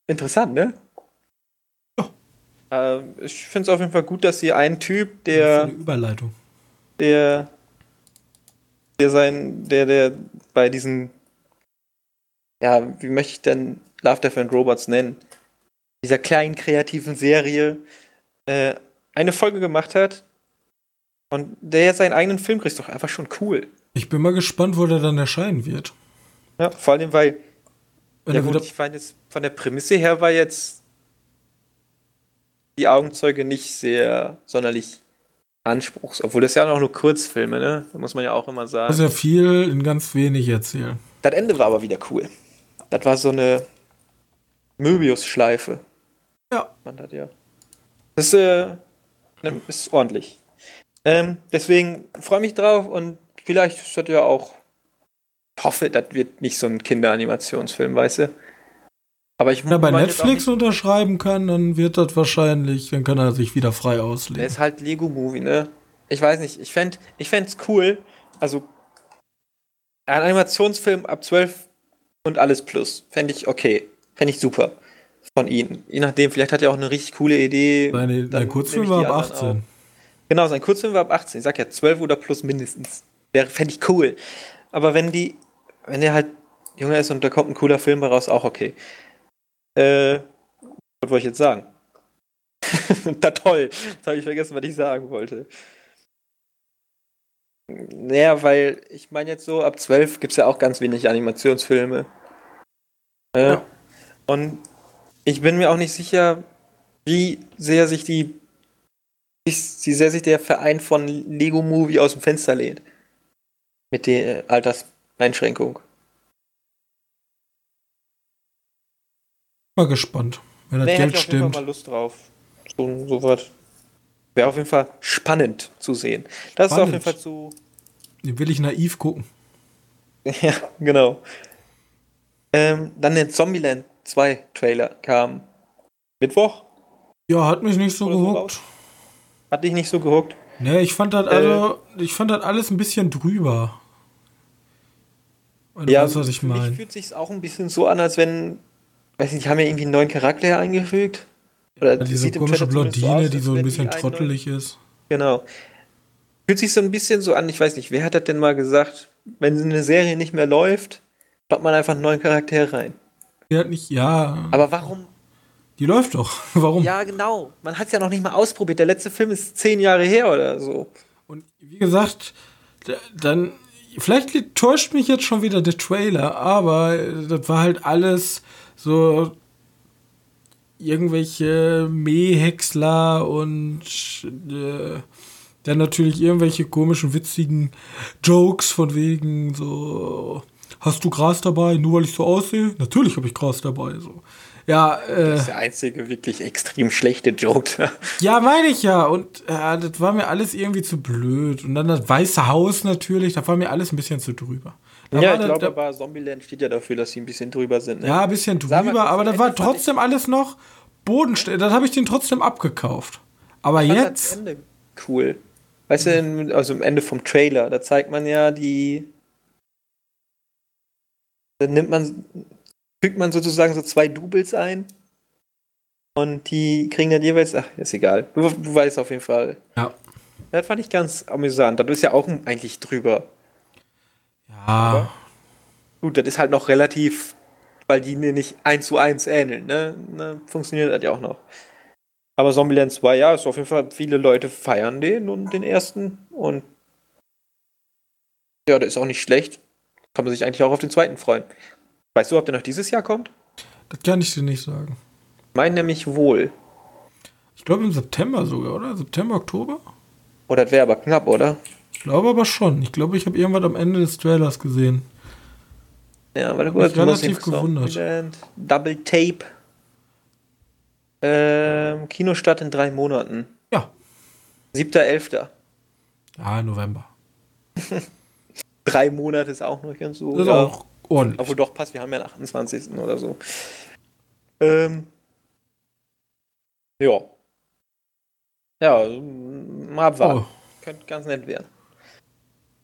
[SPEAKER 2] Interessant, ne? Ähm, ich finde es auf jeden Fall gut, dass sie einen Typ, der,
[SPEAKER 1] eine Überleitung.
[SPEAKER 2] der, der sein, der, der bei diesen, ja, wie möchte ich denn Love, Death and Robots nennen? Dieser kleinen kreativen Serie äh, eine Folge gemacht hat und der jetzt seinen eigenen Film kriegt, ist doch einfach schon cool.
[SPEAKER 1] Ich bin mal gespannt, wo der dann erscheinen wird.
[SPEAKER 2] Ja, vor allem, weil
[SPEAKER 1] Wenn
[SPEAKER 2] ja gut, ich fand jetzt von der Prämisse her war jetzt die Augenzeuge nicht sehr sonderlich anspruchs, obwohl das ja auch nur Kurzfilme, ne? Da muss man ja auch immer sagen.
[SPEAKER 1] muss ja viel in ganz wenig erzählen.
[SPEAKER 2] das Ende war aber wieder cool. Das war so eine Möbius-Schleife.
[SPEAKER 1] Ja.
[SPEAKER 2] Man hat ja. Das ist, äh, ne, ist ordentlich. Ähm, deswegen freue mich drauf und vielleicht ist das ja auch. Ich hoffe, das wird nicht so ein Kinderanimationsfilm, weißt du? Aber ich
[SPEAKER 1] Wenn er bei Netflix unterschreiben kann, dann wird das wahrscheinlich, dann kann er sich wieder frei
[SPEAKER 2] Der
[SPEAKER 1] auslegen.
[SPEAKER 2] ist halt Lego-Movie, ne? Ich weiß nicht, ich fände ich fänd's cool. Also, ein Animationsfilm ab 12 und alles plus. Fände ich okay. Fände ich super. Von ihnen. Je nachdem, vielleicht hat er auch eine richtig coole Idee.
[SPEAKER 1] Seine, sein Kurzfilm war ab
[SPEAKER 2] anderen
[SPEAKER 1] 18.
[SPEAKER 2] auch. Genau, sein Kurzfilm war ab 18. Ich sag ja 12 oder plus mindestens. Wäre, fände ich cool. Aber wenn die, wenn der halt jünger ist und da kommt ein cooler Film raus, auch okay. Äh, was wollte ich jetzt sagen? da toll. Jetzt habe ich vergessen, was ich sagen wollte. Naja, weil ich meine jetzt so, ab 12 gibt es ja auch ganz wenig Animationsfilme. Äh,
[SPEAKER 1] Ja.
[SPEAKER 2] Und ich bin mir auch nicht sicher, wie sehr sich die wie sehr sich der Verein von Lego Movie aus dem Fenster lehnt. Mit der Alterseinschränkung.
[SPEAKER 1] Mal gespannt, wenn das
[SPEAKER 2] Nee,
[SPEAKER 1] Geld
[SPEAKER 2] ich auf jeden Fall
[SPEAKER 1] stimmt.
[SPEAKER 2] mal Lust drauf. So, so was. Wäre auf jeden Fall spannend zu sehen. Das ist auf jeden
[SPEAKER 1] Spannend.
[SPEAKER 2] Fall zu.
[SPEAKER 1] Den will ich naiv gucken.
[SPEAKER 2] Ja, genau. Ähm, dann der Zombieland 2 Trailer kam Mittwoch.
[SPEAKER 1] Ja, hat mich nicht so
[SPEAKER 2] Oder so
[SPEAKER 1] gehuckt.
[SPEAKER 2] raus? Hat dich nicht so gehuckt.
[SPEAKER 1] Nee, ich fand das
[SPEAKER 2] Äh.
[SPEAKER 1] also, ich fand das alles ein bisschen drüber. Wenn du weißt, was ich meine.
[SPEAKER 2] fühlt sich auch ein bisschen so an, als wenn, weiß nicht, die haben ja irgendwie einen neuen Charakter eingefügt. Oder
[SPEAKER 1] Ja, diese komische Blondine,
[SPEAKER 2] aus,
[SPEAKER 1] die so ein bisschen trottelig ist.
[SPEAKER 2] Genau. Fühlt sich so ein bisschen so an, ich weiß nicht, wer hat das denn mal gesagt, wenn eine Serie nicht mehr läuft, baut man einfach einen neuen Charakter rein.
[SPEAKER 1] Die hat nicht, ja.
[SPEAKER 2] Aber warum?
[SPEAKER 1] die läuft doch. Warum?
[SPEAKER 2] Ja, genau. Man hat es ja noch nicht mal ausprobiert. Der letzte Film ist zehn Jahre her oder so.
[SPEAKER 1] Und wie gesagt, dann, vielleicht täuscht mich jetzt schon wieder der Trailer, aber das war halt alles so irgendwelche Mähhäcksler und äh, dann natürlich irgendwelche komischen, witzigen Jokes von wegen so, hast du Gras dabei, nur weil ich so aussehe? Natürlich habe ich Gras dabei. So. Ja,
[SPEAKER 2] äh, das ist der einzige wirklich extrem schlechte Joke.
[SPEAKER 1] ja, meine ich ja. Und äh, das war mir alles irgendwie zu blöd. Und dann das Weiße Haus natürlich, da war mir alles ein bisschen zu drüber. Da
[SPEAKER 2] ja, ich glaube, aber Zombieland steht ja dafür, dass sie ein bisschen drüber sind. Ne?
[SPEAKER 1] Ja, ein bisschen drüber, mal, aber da war trotzdem alles noch bodenständig. Das habe ich den trotzdem abgekauft. Aber jetzt. Das
[SPEAKER 2] Ende cool. Weißt du, also am Ende vom Trailer, da zeigt man ja die. Da nimmt man, fügt man sozusagen so zwei Doubles ein. Und die kriegen dann jeweils, ach, ist egal. Du, du weißt auf jeden Fall.
[SPEAKER 1] Ja.
[SPEAKER 2] Das fand ich ganz amüsant. Das ist ja auch eigentlich drüber.
[SPEAKER 1] Ja. Aber
[SPEAKER 2] gut, das ist halt noch relativ, weil die nicht eins zu eins ähneln, ne? ne? Funktioniert das ja auch noch. Aber Zombieland 2, ja, ist auf jeden Fall, viele Leute feiern den und den ersten. Und ja, der ist auch nicht schlecht. Kann man sich eigentlich auch auf den zweiten freuen. Weißt du, ob der noch dieses Jahr kommt?
[SPEAKER 1] Das kann ich dir nicht sagen.
[SPEAKER 2] Mein nämlich wohl.
[SPEAKER 1] Ich glaube im September sogar, oder? September, Oktober?
[SPEAKER 2] Oder das wäre aber knapp, oder?
[SPEAKER 1] Ich glaube aber schon. Ich glaube, ich habe irgendwas am Ende des Trailers gesehen.
[SPEAKER 2] Ja, weil du
[SPEAKER 1] relativ gewundert.
[SPEAKER 2] Double Tape ähm, Kinostart in drei Monaten.
[SPEAKER 1] Ja.
[SPEAKER 2] 7.11.
[SPEAKER 1] Ja, November.
[SPEAKER 2] drei Monate ist auch noch ganz so.
[SPEAKER 1] Das ist ja. auch ordentlich.
[SPEAKER 2] Obwohl doch passt, wir haben ja den 28. oder so. Ähm, ja. Ja, mal abwarten. Oh. Könnte ganz nett werden.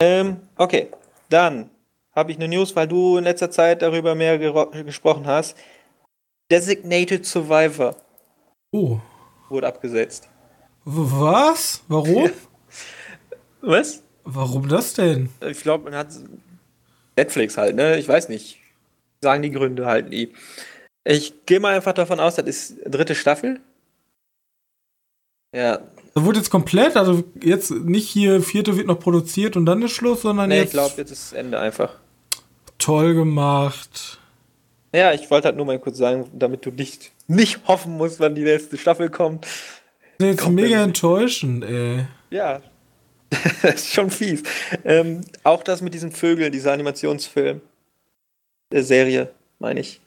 [SPEAKER 2] Ähm, okay, dann habe ich eine News, weil du in letzter Zeit darüber mehr gesprochen hast. Designated Survivor.
[SPEAKER 1] Oh.
[SPEAKER 2] Wurde abgesetzt.
[SPEAKER 1] Was? Warum?
[SPEAKER 2] Was?
[SPEAKER 1] Warum das denn?
[SPEAKER 2] Ich glaube, man hat Netflix halt, ne? Ich weiß nicht. Sagen die Gründe halt nie. Ich gehe mal einfach davon aus, das ist dritte Staffel. Ja.
[SPEAKER 1] Das wurde jetzt komplett, also jetzt nicht hier vierte wird noch produziert und dann ist Schluss, sondern nee, jetzt.
[SPEAKER 2] ich glaube, jetzt ist das Ende einfach.
[SPEAKER 1] Toll gemacht.
[SPEAKER 2] Ja, ich wollte halt nur mal kurz sagen, damit du nicht, nicht hoffen musst, wann die nächste Staffel kommt.
[SPEAKER 1] Das ist jetzt kommt mega enttäuschend, ey.
[SPEAKER 2] Ja, das ist schon fies. Ähm, auch das mit diesen Vögeln, dieser Animationsfilm. Der Serie, meine ich.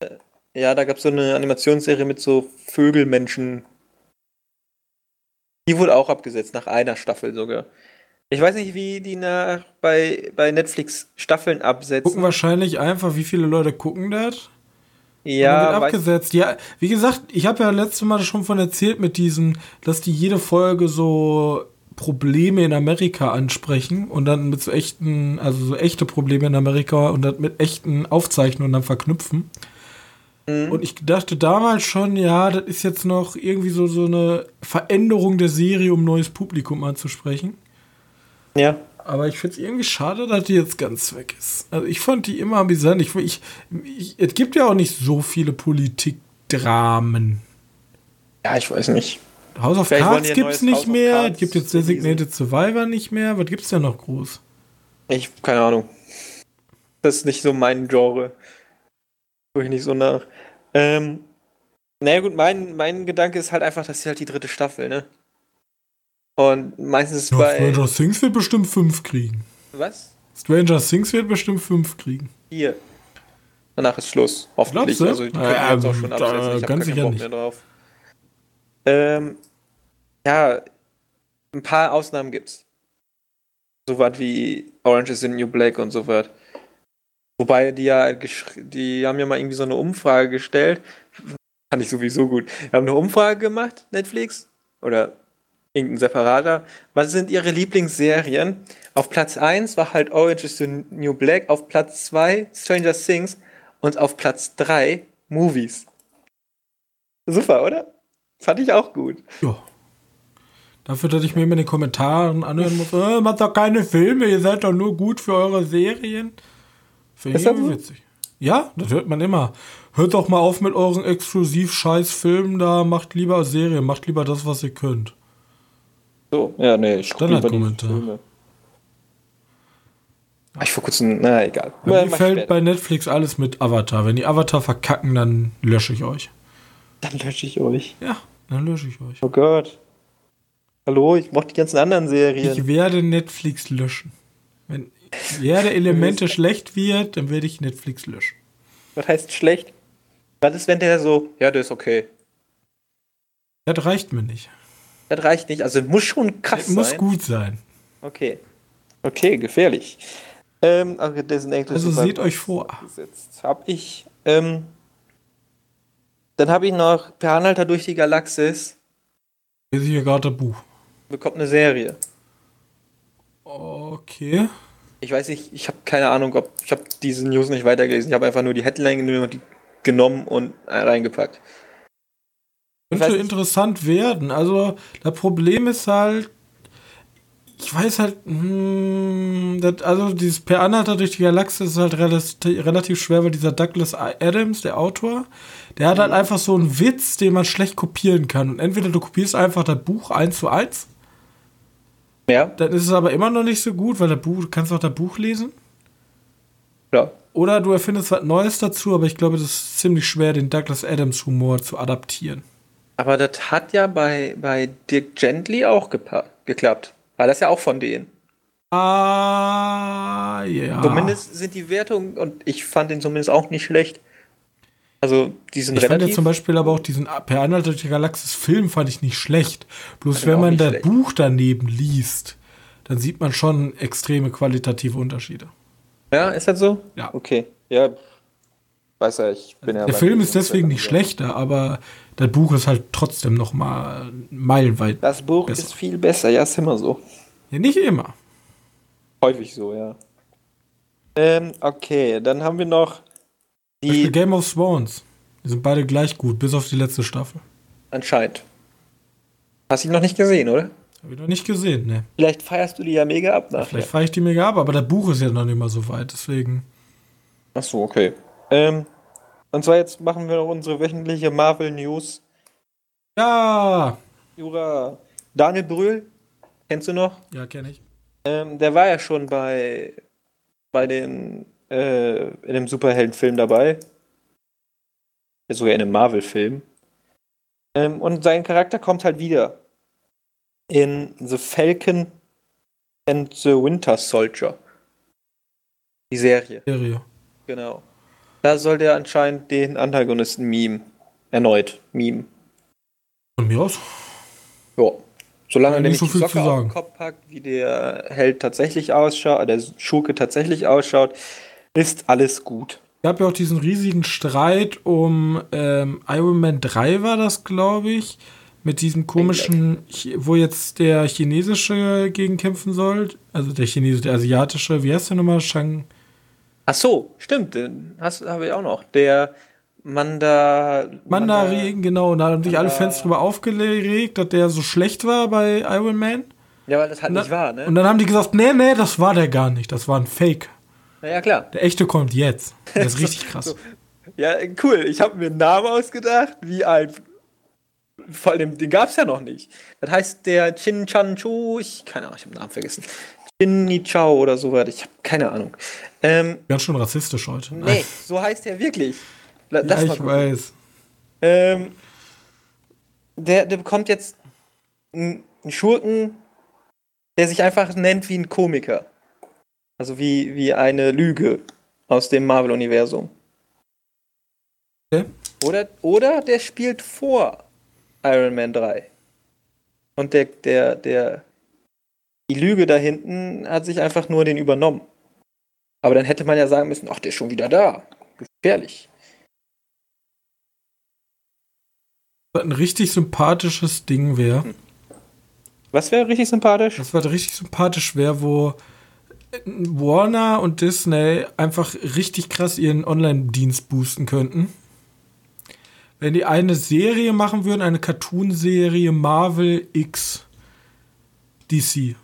[SPEAKER 2] Äh, ja, da gab es so eine Animationsserie mit so Vögelmenschen. Die wurde auch abgesetzt, nach einer Staffel sogar. Ich weiß nicht, wie die nach, bei, bei Netflix Staffeln absetzen.
[SPEAKER 1] Gucken wahrscheinlich einfach, wie viele Leute gucken das.
[SPEAKER 2] Ja.
[SPEAKER 1] Wird abgesetzt. Ja, wie gesagt, ich habe ja letztes Mal schon von erzählt mit diesem, dass die jede Folge so Probleme in Amerika ansprechen und dann mit so echten, also so echte Probleme in Amerika und dann mit echten Aufzeichnungen dann verknüpfen. Mhm. Und ich dachte damals schon, ja, das ist jetzt noch irgendwie so, so eine Veränderung der Serie, um neues Publikum anzusprechen.
[SPEAKER 2] Ja.
[SPEAKER 1] Aber ich finde es irgendwie schade, dass die jetzt ganz weg ist. Also ich fand die immer amüsant. Ich, ich, ich, es gibt ja auch nicht so viele Politikdramen.
[SPEAKER 2] Ja, ich weiß nicht.
[SPEAKER 1] House of Vielleicht Cards gibt es nicht mehr. Es gibt jetzt Designated Survivor nicht mehr. Was gibt es denn noch groß?
[SPEAKER 2] Ich, keine Ahnung. Das ist nicht so mein Genre. Gucke ich nicht so nach. Ähm, naja, gut, mein, mein Gedanke ist halt einfach, das ist halt die dritte Staffel, ne? Und meistens
[SPEAKER 1] ja, bei. Stranger Things wird bestimmt fünf kriegen.
[SPEAKER 2] Was?
[SPEAKER 1] Stranger Things wird bestimmt fünf kriegen.
[SPEAKER 2] Hier. Danach ist Schluss. Hoffentlich.
[SPEAKER 1] Also, die können ja, jetzt auch schon absetzen. Ich habe keinen Bock mehr drauf.
[SPEAKER 2] Ähm, ja, ein paar Ausnahmen gibt's. So was wie Orange is the New Black und so was. Wobei die ja, die haben ja mal irgendwie so eine Umfrage gestellt. Fand ich sowieso gut. Wir haben eine Umfrage gemacht, Netflix. Oder irgendein separater. Was sind Ihre Lieblingsserien? Auf Platz 1 war halt Orange is the New Black, auf Platz 2 Stranger Things und auf Platz 3 Movies. Super, oder? Fand ich auch gut.
[SPEAKER 1] Ja. Dafür, dass ich mir immer in den Kommentaren anhören muss, äh, macht doch keine Filme, ihr seid doch nur gut für eure Serien. Finde ich irgendwie witzig. Ja, das hört man immer. Hört doch mal auf mit euren exklusiv scheiß Filmen da, macht lieber Serien, macht lieber das, was ihr könnt.
[SPEAKER 2] So, ja, nee, ich
[SPEAKER 1] Standardkommentar.
[SPEAKER 2] Hab ich vor kurzem, na egal.
[SPEAKER 1] Mir fällt bei Netflix alles mit Avatar. Wenn die Avatar verkacken, dann lösche ich euch.
[SPEAKER 2] Dann lösche ich euch.
[SPEAKER 1] Ja, dann lösche ich euch.
[SPEAKER 2] Oh Gott. Hallo, ich mochte die ganzen anderen Serien.
[SPEAKER 1] Ich werde Netflix löschen. Wenn werde Elemente schlecht wird, dann werde ich Netflix löschen.
[SPEAKER 2] Was heißt schlecht? Was ist, wenn der so, ja, der ist okay.
[SPEAKER 1] Das reicht mir nicht.
[SPEAKER 2] Das reicht nicht, also muss schon krass
[SPEAKER 1] das sein. Muss gut sein.
[SPEAKER 2] Okay. Okay, gefährlich. Ähm, also,
[SPEAKER 1] also seht euch vor.
[SPEAKER 2] Hab ich, ähm, dann habe ich noch Per Anhalter durch die Galaxis.
[SPEAKER 1] Lese ich hier gerade ein Buch.
[SPEAKER 2] Bekommt eine Serie.
[SPEAKER 1] Okay.
[SPEAKER 2] Ich weiß nicht, ich habe keine Ahnung, ob ich habe diese News nicht weitergelesen. Ich habe einfach nur die Headline genommen und reingepackt.
[SPEAKER 1] Könnte interessant werden. Also, das Problem ist halt, ich weiß halt, hm, das, also dieses Per Anhalter durch die Galaxis ist halt relativ, relativ schwer, weil dieser Douglas Adams, der Autor, der hat halt mhm. einfach so einen Witz, den man schlecht kopieren kann. Und entweder du kopierst einfach das Buch eins zu eins.
[SPEAKER 2] Ja.
[SPEAKER 1] Dann ist es aber immer noch nicht so gut, weil das Buch, du kannst auch das Buch lesen.
[SPEAKER 2] Ja.
[SPEAKER 1] Oder du erfindest was Neues dazu, aber ich glaube, das ist ziemlich schwer, den Douglas Adams Humor zu adaptieren.
[SPEAKER 2] Aber das hat ja bei, bei Dirk Gently auch geklappt. War das ja auch von denen.
[SPEAKER 1] Ah, ja.
[SPEAKER 2] Zumindest sind die Wertungen, und ich fand den zumindest auch nicht schlecht. Also, die sind
[SPEAKER 1] ich fand ja zum Beispiel aber auch diesen Per Anhalter durch die Galaxis Film fand ich nicht schlecht. Bloß wenn man das schlecht. Buch daneben liest, dann sieht man schon extreme qualitative Unterschiede.
[SPEAKER 2] Ja, ist das so?
[SPEAKER 1] Ja.
[SPEAKER 2] Okay. Ja, weiß ja, ich bin ja.
[SPEAKER 1] Der Film ist deswegen nicht schlechter, aber das Buch ist halt trotzdem noch mal meilenweit.
[SPEAKER 2] Das Buch besser. ist viel besser, ja, ist immer so.
[SPEAKER 1] Ja, nicht immer.
[SPEAKER 2] Häufig so, ja. Ähm, okay, dann haben wir noch
[SPEAKER 1] die Game of Thrones. Die sind beide gleich gut, bis auf die letzte Staffel.
[SPEAKER 2] Anscheinend. Hast du ihn noch nicht gesehen, oder?
[SPEAKER 1] Hab ich noch nicht gesehen, ne.
[SPEAKER 2] Vielleicht feierst du die ja mega ab nachher.
[SPEAKER 1] Vielleicht feiere ich die mega ab, aber das Buch ist ja noch nicht mal so weit, deswegen.
[SPEAKER 2] Ach so, okay. Ähm, und zwar jetzt machen wir noch unsere wöchentliche Marvel News.
[SPEAKER 1] Ja!
[SPEAKER 2] Jura. Daniel Brühl, kennst du noch?
[SPEAKER 1] Ja, kenne ich.
[SPEAKER 2] Ähm, der war ja schon bei, bei den, äh, in dem Superheldenfilm dabei. Sogar in einem Marvel-Film. Ähm, und sein Charakter kommt halt wieder in The Falcon and the Winter Soldier. Die Serie.
[SPEAKER 1] Serie.
[SPEAKER 2] Genau. Da soll der anscheinend den Antagonisten meme. Erneut meme.
[SPEAKER 1] Von mir aus?
[SPEAKER 2] Ja. Solange er
[SPEAKER 1] nicht
[SPEAKER 2] so
[SPEAKER 1] die Socke auf den
[SPEAKER 2] Kopf packt, wie der Held tatsächlich ausschaut, der Schurke tatsächlich ausschaut, ist alles gut.
[SPEAKER 1] Es gab ja auch diesen riesigen Streit um ähm, Iron Man 3 war das, glaube ich. Mit diesem komischen, wo jetzt der chinesische gegen kämpfen soll. Also der chinesische, der asiatische, wie heißt der nochmal? Shang.
[SPEAKER 2] Ach so, stimmt, den habe ich auch noch. Der Manda.
[SPEAKER 1] Mandarin, genau. Da haben sich alle Fans drüber aufgeregt, dass der so schlecht war bei Iron Man.
[SPEAKER 2] Ja, weil das halt nicht war, ne?
[SPEAKER 1] Und dann haben die gesagt, nee, nee, das war der gar nicht. Das war ein Fake.
[SPEAKER 2] Na ja, klar.
[SPEAKER 1] Der echte kommt jetzt. Der ist richtig krass. so.
[SPEAKER 2] Ja, cool. Ich habe mir einen Namen ausgedacht, wie ein. Vor allem, den gab es ja noch nicht. Das heißt, der Chin Chan Chu, ich keine Ahnung, ich habe den Namen vergessen. Chin Chao oder so weiter. Ich habe keine Ahnung. Ähm,
[SPEAKER 1] Ganz schön rassistisch heute.
[SPEAKER 2] Nee, so heißt er wirklich.
[SPEAKER 1] Lass ja, ich weiß.
[SPEAKER 2] Ähm, der, der bekommt jetzt einen Schurken, der sich einfach nennt wie ein Komiker. Also wie, wie eine Lüge aus dem Marvel-Universum.
[SPEAKER 1] Okay.
[SPEAKER 2] Oder, oder der spielt vor Iron Man 3. Und der, der, der, die Lüge da hinten hat sich einfach nur den übernommen. Aber dann hätte man ja sagen müssen, ach, der ist schon wieder da. Gefährlich.
[SPEAKER 1] ein richtig sympathisches Ding wäre.
[SPEAKER 2] Was wäre richtig sympathisch?
[SPEAKER 1] Das war richtig sympathisch wäre, wo Warner und Disney einfach richtig krass ihren Online-Dienst boosten könnten. Wenn die eine Serie machen würden, eine Cartoon-Serie Marvel X DC.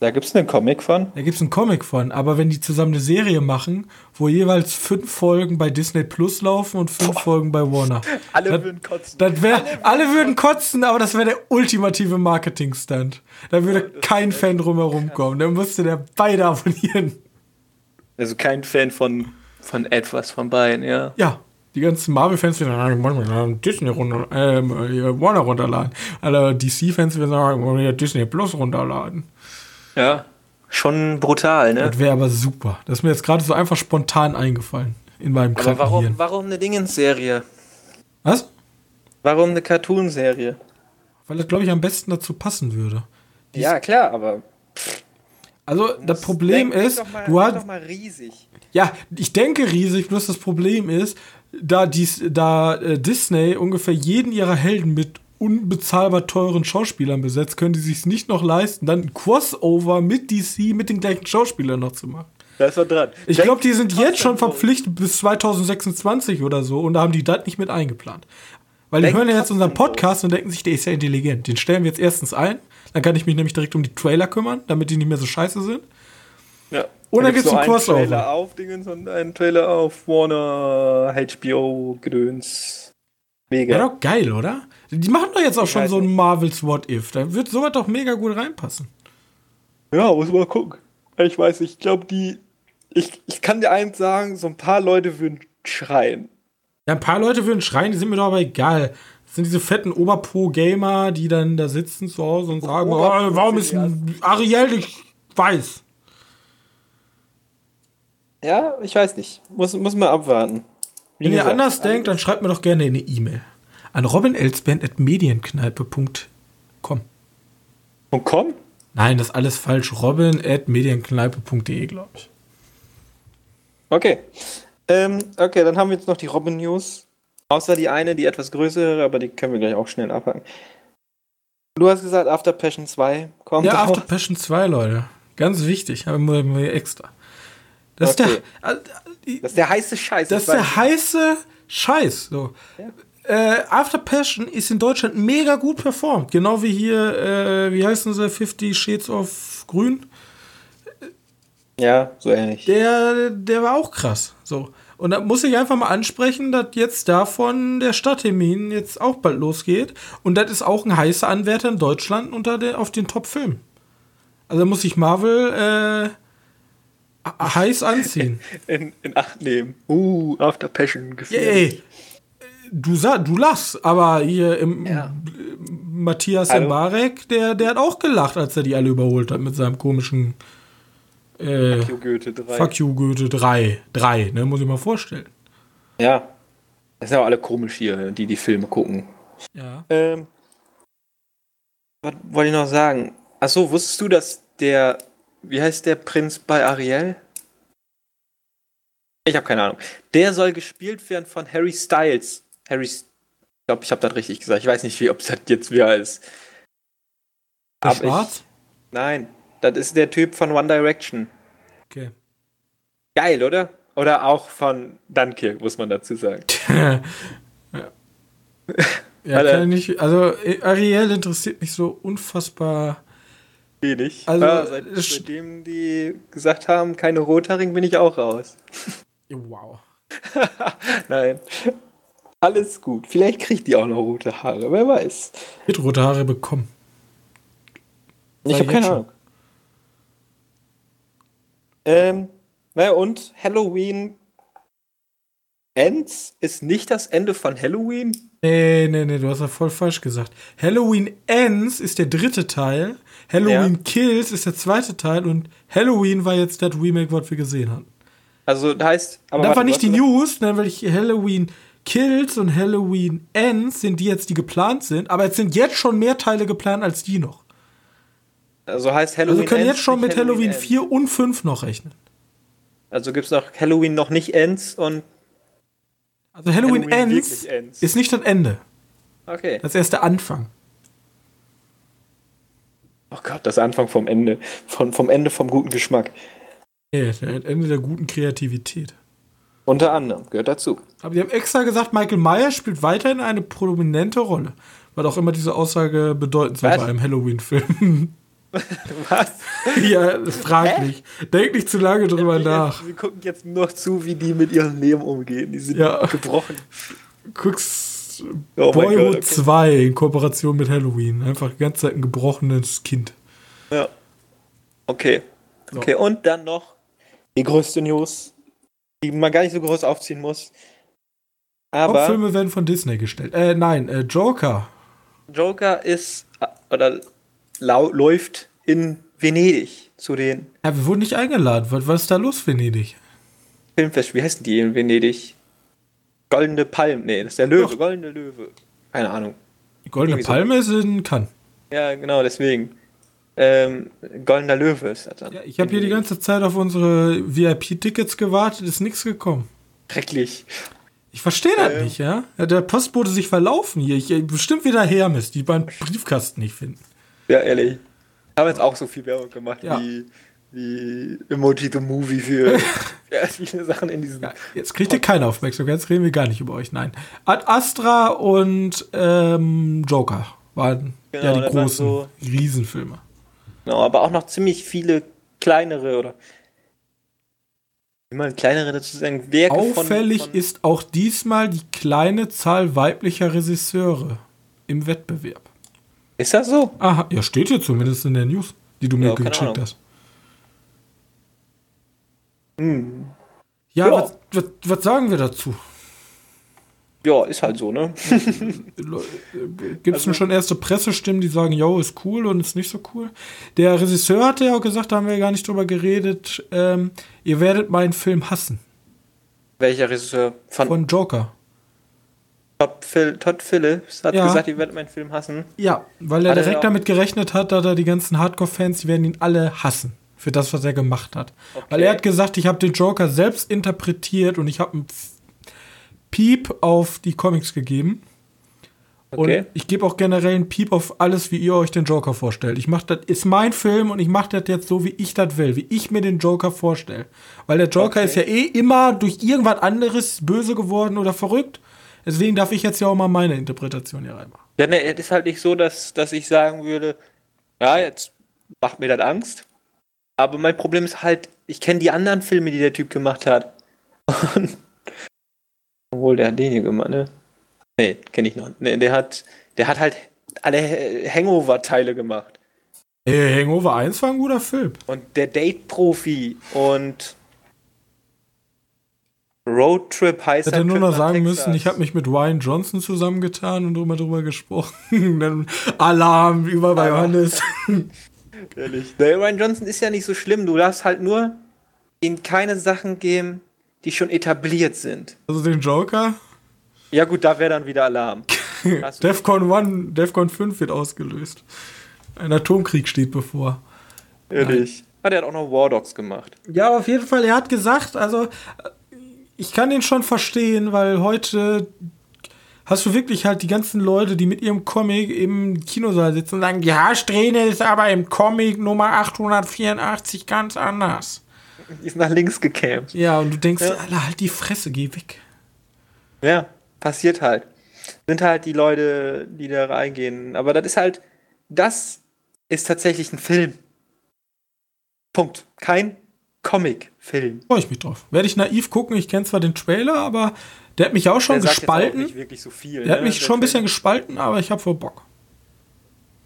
[SPEAKER 2] Da gibt es einen Comic von.
[SPEAKER 1] Da gibt es einen Comic von. Aber wenn die zusammen eine Serie machen, wo jeweils fünf Folgen bei Disney Plus laufen und fünf Boah. Folgen bei Warner.
[SPEAKER 2] alle das, würden kotzen.
[SPEAKER 1] Das wär, alle, alle würden kotzen, aber das wäre der ultimative Marketing-Stunt. Da würde oh, kein Fan drumherum kommen. Da müsste der beide abonnieren.
[SPEAKER 2] Also kein Fan von, von etwas von beiden, ja.
[SPEAKER 1] Ja, die ganzen Marvel-Fans werden sagen, Disney runter, äh, Warner runterladen. Alle DC-Fans werden sagen, Disney Plus runterladen.
[SPEAKER 2] Ja, schon brutal, ne?
[SPEAKER 1] Das wäre aber super. Das ist mir jetzt gerade so einfach spontan eingefallen in meinem
[SPEAKER 2] Aber warum, warum eine Dingens-Serie?
[SPEAKER 1] Was?
[SPEAKER 2] Warum eine Cartoon-Serie?
[SPEAKER 1] Weil das, glaube ich, am besten dazu passen würde.
[SPEAKER 2] Die ja, klar, aber.
[SPEAKER 1] Also, das Problem
[SPEAKER 2] denk,
[SPEAKER 1] ist,
[SPEAKER 2] mal,
[SPEAKER 1] du hast.
[SPEAKER 2] doch mal riesig.
[SPEAKER 1] Ja, ich denke riesig, bloß das Problem ist, da, dies, da äh, Disney ungefähr jeden ihrer Helden mit unbezahlbar teuren Schauspielern besetzt, können die sich nicht noch leisten, dann ein Crossover mit DC mit den gleichen Schauspielern noch zu machen.
[SPEAKER 2] Da ist was dran.
[SPEAKER 1] Ich glaube, die sind jetzt schon verpflichtet bis 2026 oder so und da haben die das nicht mit eingeplant. Weil die
[SPEAKER 2] Denk
[SPEAKER 1] hören ja jetzt unseren Podcast und denken sich, der ist ja intelligent. Den stellen wir jetzt erstens ein, dann kann ich mich nämlich direkt um die Trailer kümmern, damit die nicht mehr so scheiße sind.
[SPEAKER 2] Ja.
[SPEAKER 1] Und dann gibt's
[SPEAKER 2] so
[SPEAKER 1] ein Crossover.
[SPEAKER 2] Einen Trailer auf Dingens und einen Trailer auf Warner, HBO, Gedöns. Mega.
[SPEAKER 1] Ja, doch geil, oder? Die machen doch jetzt auch schon so ein. Marvels What If. Da wird sowas doch mega gut reinpassen.
[SPEAKER 2] Ja, muss mal gucken. Ich weiß nicht, ich glaube, die. Ich, ich kann dir eins sagen, so ein paar Leute würden schreien.
[SPEAKER 1] Ja, ein paar Leute würden schreien, die sind mir doch aber egal. Das sind diese fetten Oberpro-Gamer, die dann da sitzen zu Hause und sagen, oh,
[SPEAKER 2] Oberpro
[SPEAKER 1] warum ist Ariel nicht weiß?
[SPEAKER 2] Ja, ich weiß nicht. Muss, muss mal abwarten. Wie
[SPEAKER 1] Wenn ihr anders denkt, dann schreibt mir doch gerne eine E-Mail. An robinelsband.medienkneipe.com
[SPEAKER 2] Und komm?
[SPEAKER 1] Nein, das ist alles falsch. robin.medienkneipe.de, glaube ich.
[SPEAKER 2] Okay. Ähm, okay, dann haben wir jetzt noch die Robin News. Außer die eine, die etwas größere, aber die können wir gleich auch schnell abhaken. Du hast gesagt, After Passion 2 kommt.
[SPEAKER 1] Ja. After Passion 2, Leute. Ganz wichtig, haben wir extra. Das
[SPEAKER 2] Okay.
[SPEAKER 1] ist der, äh,
[SPEAKER 2] Das ist der heiße Scheiß.
[SPEAKER 1] das ist der heiße Scheiß. So. Äh, After Passion ist in Deutschland mega gut performt. Genau wie hier, äh, wie heißen sie, 50 Shades of Grün.
[SPEAKER 2] Ja, so ähnlich.
[SPEAKER 1] Der, der war auch krass. So. Und da muss ich einfach mal ansprechen, dass jetzt davon der Stadttermin jetzt auch bald losgeht. Und das ist auch ein heißer Anwärter in Deutschland unter der, auf den Top-Film. Also da muss ich Marvel äh, heiß anziehen.
[SPEAKER 2] In, in Acht nehmen. Uh, After Passion gefühlt.
[SPEAKER 1] Ey, du, du lachst, aber hier im
[SPEAKER 2] Ja.
[SPEAKER 1] Matthias
[SPEAKER 2] Hallo?
[SPEAKER 1] Mbarek, der, der hat auch gelacht, als er die alle überholt hat mit seinem komischen äh,
[SPEAKER 2] Fuck you, Goethe 3.
[SPEAKER 1] Fuck you, Goethe 3. 3, ne, muss ich mal vorstellen.
[SPEAKER 2] Ja. Das sind ja auch alle komisch hier, die die Filme gucken.
[SPEAKER 1] Ja.
[SPEAKER 2] Ähm, was wollte ich noch sagen? Achso, wusstest du, dass der, wie heißt der Prinz bei Ariel? Ich habe keine Ahnung. Der soll gespielt werden von Harry Styles. Harry, ich glaube, ich habe das richtig gesagt. Ich weiß nicht, wie, ob das jetzt wer ist.
[SPEAKER 1] Der
[SPEAKER 2] Aber ich-
[SPEAKER 1] Schwarz?
[SPEAKER 2] Nein, das ist der Typ von One Direction.
[SPEAKER 1] Okay.
[SPEAKER 2] Geil, oder? Oder auch von Dunkirk, muss man dazu sagen.
[SPEAKER 1] ja, ja kann ich nicht. Also, Ariel interessiert mich so unfassbar.
[SPEAKER 2] Wenig.
[SPEAKER 1] Also,
[SPEAKER 2] ja, seit, seitdem die gesagt haben, keine Rothaarigen, bin ich auch raus.
[SPEAKER 1] Wow.
[SPEAKER 2] Nein. Alles gut. Vielleicht kriegt die auch noch rote Haare, wer weiß.
[SPEAKER 1] Wird rote Haare bekommen.
[SPEAKER 2] Ich habe keine
[SPEAKER 1] jetzt
[SPEAKER 2] Ahnung. Ähm, naja, und Halloween Ends ist nicht das Ende von Halloween?
[SPEAKER 1] Nee, nee, nee, du hast ja voll falsch gesagt. Halloween Ends ist der dritte Teil. Halloween
[SPEAKER 2] Ja.
[SPEAKER 1] Kills ist der zweite Teil und Halloween war jetzt das Remake, was wir gesehen haben.
[SPEAKER 2] Also, das heißt. Aber
[SPEAKER 1] das
[SPEAKER 2] warte,
[SPEAKER 1] war nicht die News, ne, weil ich Halloween Kills und Halloween Ends sind die jetzt, die geplant sind, aber jetzt sind jetzt schon mehr Teile geplant als die noch.
[SPEAKER 2] Also heißt Halloween
[SPEAKER 1] Also wir können jetzt schon mit Halloween
[SPEAKER 2] Ends.
[SPEAKER 1] 4 und 5 noch rechnen.
[SPEAKER 2] Also gibt es noch Halloween noch nicht Ends und
[SPEAKER 1] Also Halloween,
[SPEAKER 2] Halloween
[SPEAKER 1] Ends,
[SPEAKER 2] Ends.
[SPEAKER 1] ist nicht das Ende.
[SPEAKER 2] Okay.
[SPEAKER 1] Das ist erst der Anfang.
[SPEAKER 2] Oh Gott, das Anfang vom Ende. Von, vom Ende vom guten Geschmack.
[SPEAKER 1] Nee, das Ende der guten Kreativität.
[SPEAKER 2] Unter anderem gehört dazu.
[SPEAKER 1] Aber die haben extra gesagt, Michael Myers spielt weiterhin eine prominente Rolle. Was auch immer diese Aussage bedeuten soll bei einem Halloween-Film.
[SPEAKER 2] Was?
[SPEAKER 1] ja, frag nicht. Denk nicht zu lange drüber nach.
[SPEAKER 2] Wir gucken jetzt nur noch zu, wie die mit ihrem Leben umgehen. Die sind
[SPEAKER 1] Ja.
[SPEAKER 2] gebrochen.
[SPEAKER 1] Guckst
[SPEAKER 2] Oh
[SPEAKER 1] Boyhood
[SPEAKER 2] okay.
[SPEAKER 1] 2 in Kooperation mit Halloween. Einfach die ganze Zeit ein gebrochenes Kind.
[SPEAKER 2] Ja. Okay. Okay, und dann noch die größte News, die man gar nicht so groß aufziehen muss. Aber
[SPEAKER 1] Hauptfilme werden von Disney gestellt. Äh, nein, äh, Joker.
[SPEAKER 2] Joker ist äh, oder läuft in Venedig zu den
[SPEAKER 1] Ja, wir wurden nicht eingeladen. Was, was ist da los, Venedig?
[SPEAKER 2] Filmfest. Wie heißen die in Venedig? Goldene Palme. Nee, das ist der Löwe.
[SPEAKER 1] Doch.
[SPEAKER 2] Goldene Löwe. Keine Ahnung.
[SPEAKER 1] Die Goldene
[SPEAKER 2] Irgendwie so.
[SPEAKER 1] Palme ist in Cannes.
[SPEAKER 2] Ja, genau, deswegen. Ähm, Goldener Löwe ist das dann.
[SPEAKER 1] Ja, ich habe hier die ganze Zeit auf unsere VIP-Tickets gewartet, ist nichts gekommen.
[SPEAKER 2] Schrecklich.
[SPEAKER 1] Ich verstehe das
[SPEAKER 2] Ähm.
[SPEAKER 1] nicht, ja? Der Postbote sich verlaufen hier. Ich, äh, bestimmt wieder Hermes, die beim Briefkasten nicht finden.
[SPEAKER 2] Ja, ehrlich. Haben jetzt auch so viel Werbung gemacht
[SPEAKER 1] Ja.
[SPEAKER 2] wie, wie Emoji the Movie für ja, viele Sachen in diesem.
[SPEAKER 1] Ja, jetzt kriegt ihr keine Aufmerksamkeit, jetzt reden wir gar nicht über euch, nein. Ad Astra und ähm, Joker waren
[SPEAKER 2] Genau,
[SPEAKER 1] ja die großen
[SPEAKER 2] so-
[SPEAKER 1] Riesenfilme.
[SPEAKER 2] Genau, aber auch noch ziemlich viele kleinere oder man kleinere dazu sagen, Werke
[SPEAKER 1] Auffällig
[SPEAKER 2] von, von
[SPEAKER 1] ist auch diesmal die kleine Zahl weiblicher Regisseure im Wettbewerb.
[SPEAKER 2] Ist das so?
[SPEAKER 1] Aha, ja, steht hier zumindest in der News, die du mir
[SPEAKER 2] Ja,
[SPEAKER 1] geschickt hast.
[SPEAKER 2] Hm.
[SPEAKER 1] Ja,
[SPEAKER 2] Ja.
[SPEAKER 1] Was, was, was sagen wir dazu?
[SPEAKER 2] Ja, ist halt so, ne?
[SPEAKER 1] Gibt es denn schon erste Pressestimmen, die sagen, yo, ist cool und ist nicht so cool? Der Regisseur hatte ja auch gesagt, da haben wir gar nicht drüber geredet, ähm, ihr werdet meinen Film hassen.
[SPEAKER 2] Welcher Regisseur von,
[SPEAKER 1] Von Joker.
[SPEAKER 2] Todd, Phil, Todd Phillips hat
[SPEAKER 1] Ja.
[SPEAKER 2] gesagt, ihr werdet meinen Film hassen.
[SPEAKER 1] Ja, weil er
[SPEAKER 2] Hat er
[SPEAKER 1] direkt
[SPEAKER 2] auch-
[SPEAKER 1] damit gerechnet hat, dass er die ganzen Hardcore-Fans, die werden ihn alle hassen. Für das, was er gemacht hat.
[SPEAKER 2] Okay.
[SPEAKER 1] Weil er hat gesagt, ich habe den Joker selbst interpretiert und ich habe einen Piep auf die Comics gegeben.
[SPEAKER 2] Okay.
[SPEAKER 1] Und ich gebe auch generell einen Piep auf alles, wie ihr euch den Joker vorstellt. Ich mache das ist mein Film und ich mache das jetzt so, wie ich das will, wie ich mir den Joker vorstelle. Weil der Joker
[SPEAKER 2] Okay.
[SPEAKER 1] ist ja eh immer durch irgendwas anderes böse geworden oder verrückt. Deswegen darf ich jetzt ja auch mal meine Interpretation hier reinmachen.
[SPEAKER 2] Ja, ne, es ist halt nicht so, dass, dass ich sagen würde, ja, jetzt macht mir das Angst. Aber mein Problem ist halt, ich kenne die anderen Filme, die der Typ gemacht hat. Und, obwohl, der hat den hier gemacht, ne? Nee, kenne ich noch. Nee, der hat, der hat halt alle Ha- Hangover-Teile gemacht.
[SPEAKER 1] Hey, Hangover 1 war ein guter Film.
[SPEAKER 2] Und der Date-Profi und Roadtrip heißt
[SPEAKER 1] Ich hätte
[SPEAKER 2] halt
[SPEAKER 1] nur noch sagen
[SPEAKER 2] Texas.
[SPEAKER 1] müssen, ich habe mich mit Ryan Johnson zusammengetan und drüber drüber gesprochen. Dann Alarm über bei. Johannes.
[SPEAKER 2] Ehrlich. Der Ryan Johnson ist ja nicht so schlimm. Du darfst halt nur ihm keine Sachen geben, die schon etabliert sind.
[SPEAKER 1] Also den Joker.
[SPEAKER 2] Ja gut, da wäre dann wieder Alarm.
[SPEAKER 1] Defcon 1, Defcon 5 wird ausgelöst. Ein Atomkrieg steht bevor.
[SPEAKER 2] Ehrlich. Ah, der hat auch noch War Dogs gemacht.
[SPEAKER 1] Ja, auf jeden Fall, er hat gesagt, also ich kann den schon verstehen, weil heute hast du wirklich halt die ganzen Leute, die mit ihrem Comic im Kinosaal sitzen und sagen, die Haarsträhne ist aber im Comic Nummer 884 ganz anders.
[SPEAKER 2] Die ist nach links gekämmt.
[SPEAKER 1] Ja, und du denkst,
[SPEAKER 2] Ja.
[SPEAKER 1] Alter, halt die Fresse, geh weg.
[SPEAKER 2] Ja, passiert halt. Sind halt die Leute, die da reingehen. Aber das ist halt, das ist tatsächlich ein Film. Punkt. Kein Comic-Film.
[SPEAKER 1] Freue ich mich drauf. Werde ich naiv gucken, ich kenne zwar den Trailer, aber der hat mich auch schon
[SPEAKER 2] Der sagt jetzt auch
[SPEAKER 1] gespalten.
[SPEAKER 2] nicht wirklich so viel.
[SPEAKER 1] Der hat
[SPEAKER 2] ne?
[SPEAKER 1] mich
[SPEAKER 2] Der
[SPEAKER 1] schon ein bisschen gespalten, aber ich habe voll Bock.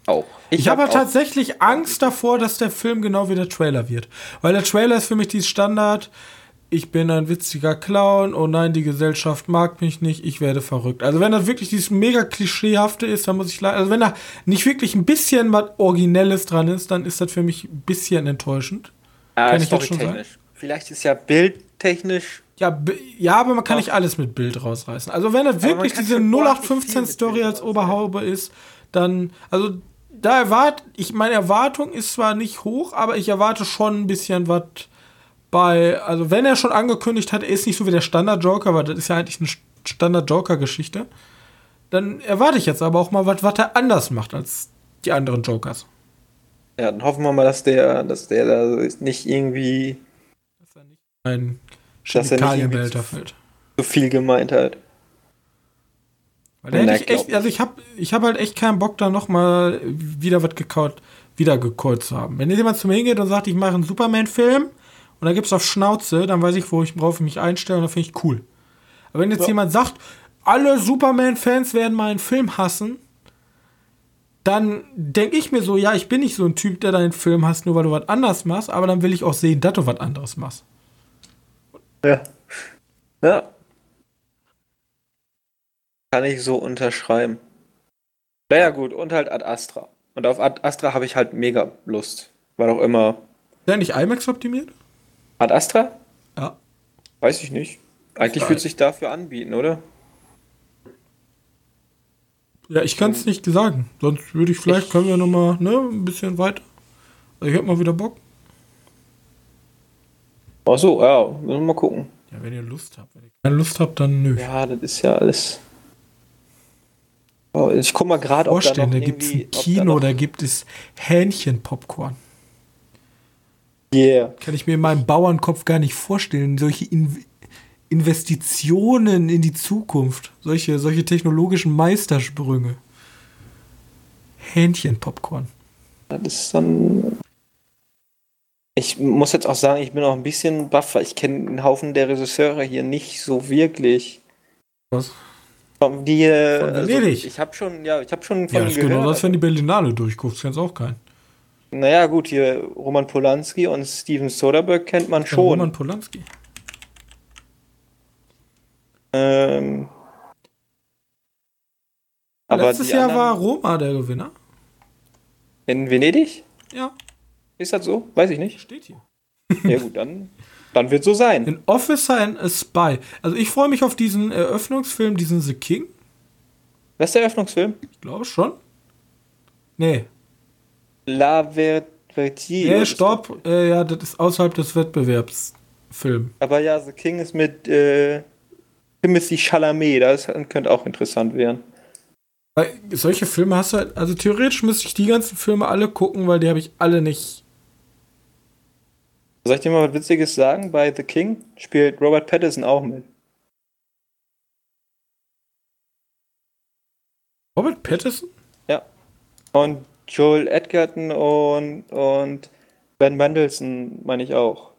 [SPEAKER 2] Auch.
[SPEAKER 1] Ich, habe
[SPEAKER 2] hab
[SPEAKER 1] tatsächlich Angst davor, dass der Film genau wie der Trailer wird. Weil der Trailer ist für mich dieses Standard. Ich bin ein witziger Clown. Oh nein, die Gesellschaft mag mich nicht. Ich werde verrückt. Also wenn das wirklich dieses mega klischeehafte ist, dann muss ich leider. Also wenn da nicht wirklich ein bisschen was Originelles dran ist, dann ist das für mich ein bisschen enttäuschend.
[SPEAKER 2] Ja,
[SPEAKER 1] Kann ich jetzt schon
[SPEAKER 2] storytechnisch. Vielleicht ist ja bildtechnisch.
[SPEAKER 1] Ja, ja, aber man kann nicht alles mit Bild rausreißen. Also wenn das wirklich diese
[SPEAKER 2] schon ordentlich viel
[SPEAKER 1] 0815
[SPEAKER 2] mit
[SPEAKER 1] Story
[SPEAKER 2] Bild
[SPEAKER 1] als
[SPEAKER 2] rausreißen.
[SPEAKER 1] Oberhaube ist, dann also da erwarte ich meine Erwartung ist zwar nicht hoch, aber ich erwarte schon ein bisschen was bei also wenn er schon angekündigt hat, er ist nicht so wie der Standard Joker, weil das ist ja eigentlich eine Standard Joker Geschichte, dann erwarte ich jetzt aber auch mal was was er anders macht als die anderen Jokers.
[SPEAKER 2] Ja, dann hoffen wir mal, dass der, dass der da nicht irgendwie
[SPEAKER 1] Ein
[SPEAKER 2] Dass er nicht irgendwie zu-
[SPEAKER 1] fällt.
[SPEAKER 2] so viel gemeint hat.
[SPEAKER 1] Weil da hätte ich echt, also ich habe ich hab halt echt keinen Bock, da nochmal wieder was gekaut, wieder gecallt zu haben. Wenn jemand zu mir hingeht und sagt, ich mache einen Superman-Film und da gibt's auf Schnauze, dann weiß ich, wo ich worauf ich mich einstelle und dann finde ich cool. Aber wenn jetzt
[SPEAKER 2] Ja.
[SPEAKER 1] jemand sagt, alle Superman-Fans werden meinen Film hassen, dann denke ich mir so, ja, ich bin nicht so ein Typ, der deinen Film hasst, nur weil du was anders machst, aber dann will ich auch sehen, dass du was anderes machst.
[SPEAKER 2] Ja. Ja. Kann ich so unterschreiben. Naja, gut, und halt Ad Astra. Und auf Ad Astra habe ich halt mega Lust. War doch immer.
[SPEAKER 1] Ist nicht IMAX optimiert?
[SPEAKER 2] Ad Astra?
[SPEAKER 1] Ja.
[SPEAKER 2] Weiß ich nicht. Eigentlich würde sich dafür anbieten, oder?
[SPEAKER 1] Ja, ich kann es nicht sagen. Sonst würde ich vielleicht, können wir nochmal ne, ein bisschen weiter. Also ich hätte mal wieder Bock.
[SPEAKER 2] Ach so, ja, müssen wir mal gucken.
[SPEAKER 1] Ja, wenn ihr Lust habt. Wenn ihr keine Lust habt, dann nö.
[SPEAKER 2] Ja, das ist ja alles. Oh, ich guck mal gerade, ob da noch
[SPEAKER 1] da gibt es ein
[SPEAKER 2] da
[SPEAKER 1] Kino,
[SPEAKER 2] noch-
[SPEAKER 1] da gibt es Hähnchen-Popcorn.
[SPEAKER 2] Yeah.
[SPEAKER 1] Kann ich mir in meinem Bauernkopf gar nicht vorstellen. Solche In Investitionen in die Zukunft. Solche, solche technologischen Meistersprünge. Hähnchen-Popcorn.
[SPEAKER 2] Das ist dann. Ich muss jetzt auch sagen, ich bin auch ein bisschen baff, weil ich kenne einen Haufen der Regisseure hier nicht so wirklich.
[SPEAKER 1] Was?
[SPEAKER 2] Die, äh,
[SPEAKER 1] Von Venedig.
[SPEAKER 2] ich habe schon, ja, ich habe schon von
[SPEAKER 1] Ja, das ist genau
[SPEAKER 2] gehört.
[SPEAKER 1] das, wenn die Berlinale durchguckst. Kennst auch keinen.
[SPEAKER 2] naja, gut, hier Roman Polanski und Steven Soderbergh kennt man
[SPEAKER 1] Ja,
[SPEAKER 2] schon.
[SPEAKER 1] Roman Polanski.
[SPEAKER 2] Ähm, aber
[SPEAKER 1] Letztes Jahr war Roma der Gewinner.
[SPEAKER 2] in Venedig?
[SPEAKER 1] Ja,
[SPEAKER 2] Ist das so? Weiß ich nicht.
[SPEAKER 1] steht hier.
[SPEAKER 2] Ja gut, dann, dann wird so sein.
[SPEAKER 1] An Officer and a Spy. Also ich freue mich auf diesen Eröffnungsfilm, diesen The King.
[SPEAKER 2] Das ist der Eröffnungsfilm?
[SPEAKER 1] Ich glaube schon. Nee.
[SPEAKER 2] La Vertier.
[SPEAKER 1] Nee, stopp. Äh, ja, das ist außerhalb des Wettbewerbsfilms.
[SPEAKER 2] Aber ja, The King ist mit äh, Timothy Chalamet. Das könnte auch interessant werden.
[SPEAKER 1] Weil solche Filme hast du halt, also theoretisch müsste ich die ganzen Filme alle gucken, weil die habe ich alle nicht.
[SPEAKER 2] Soll ich dir mal was Witziges sagen? Bei The King spielt Robert Pattinson auch mit.
[SPEAKER 1] Robert Pattinson?
[SPEAKER 2] Ja. Und Joel Edgerton und, und Ben Mendelssohn meine ich auch.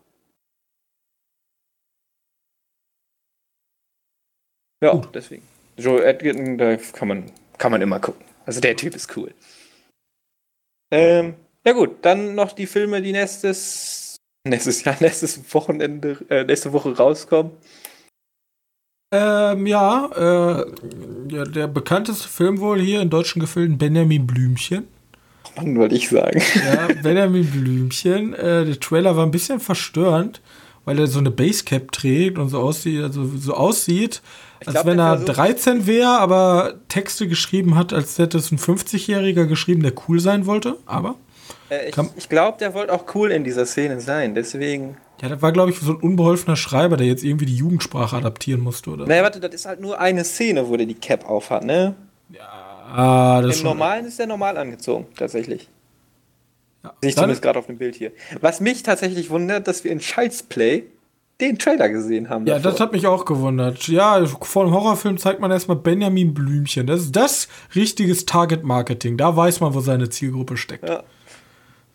[SPEAKER 2] Ja,
[SPEAKER 1] Gut.
[SPEAKER 2] deswegen. Joel Edgerton, da kann man, kann man immer gucken. Also der Typ ist cool. Ähm, ja gut, dann noch die Filme, die nächstes, nächstes Jahr, nächstes Wochenende, äh, nächste Woche rauskommen.
[SPEAKER 1] Ähm, ja, äh, ja, der bekannteste Film wohl hier in deutschen Gefilden, Benjamin Blümchen.
[SPEAKER 2] Mann, wollte ich sagen.
[SPEAKER 1] Ja, Benjamin Blümchen. Äh, der Trailer war ein bisschen verstörend, weil er so eine Basecap trägt und so aussieht, also so aussieht, als
[SPEAKER 2] glaub,
[SPEAKER 1] wenn er
[SPEAKER 2] versucht-
[SPEAKER 1] 13 wäre, aber Texte geschrieben hat, als hätte es ein 50-Jähriger geschrieben, der cool sein wollte. Aber
[SPEAKER 2] Äh, ich ich glaube, der wollte auch cool in dieser Szene sein, deswegen.
[SPEAKER 1] ja, das war, glaube ich, so ein unbeholfener Schreiber, der jetzt irgendwie die Jugendsprache adaptieren musste, oder?
[SPEAKER 2] Naja, warte, das ist halt nur eine Szene, wo der die Cap aufhat, ne?
[SPEAKER 1] Ah, das
[SPEAKER 2] Im
[SPEAKER 1] ist schon,
[SPEAKER 2] Normalen ist der normal angezogen, tatsächlich.
[SPEAKER 1] ja.
[SPEAKER 2] Sehe ich zumindest gerade auf dem Bild hier. Was mich tatsächlich wundert, dass wir in Child's Play den Trailer gesehen haben.
[SPEAKER 1] Ja,
[SPEAKER 2] davor.
[SPEAKER 1] das hat mich auch gewundert. Ja, vor einem Horrorfilm zeigt man erstmal Benjamin Blümchen. Das ist das richtiges Target-Marketing. Da weiß man, wo seine Zielgruppe steckt.
[SPEAKER 2] Ja.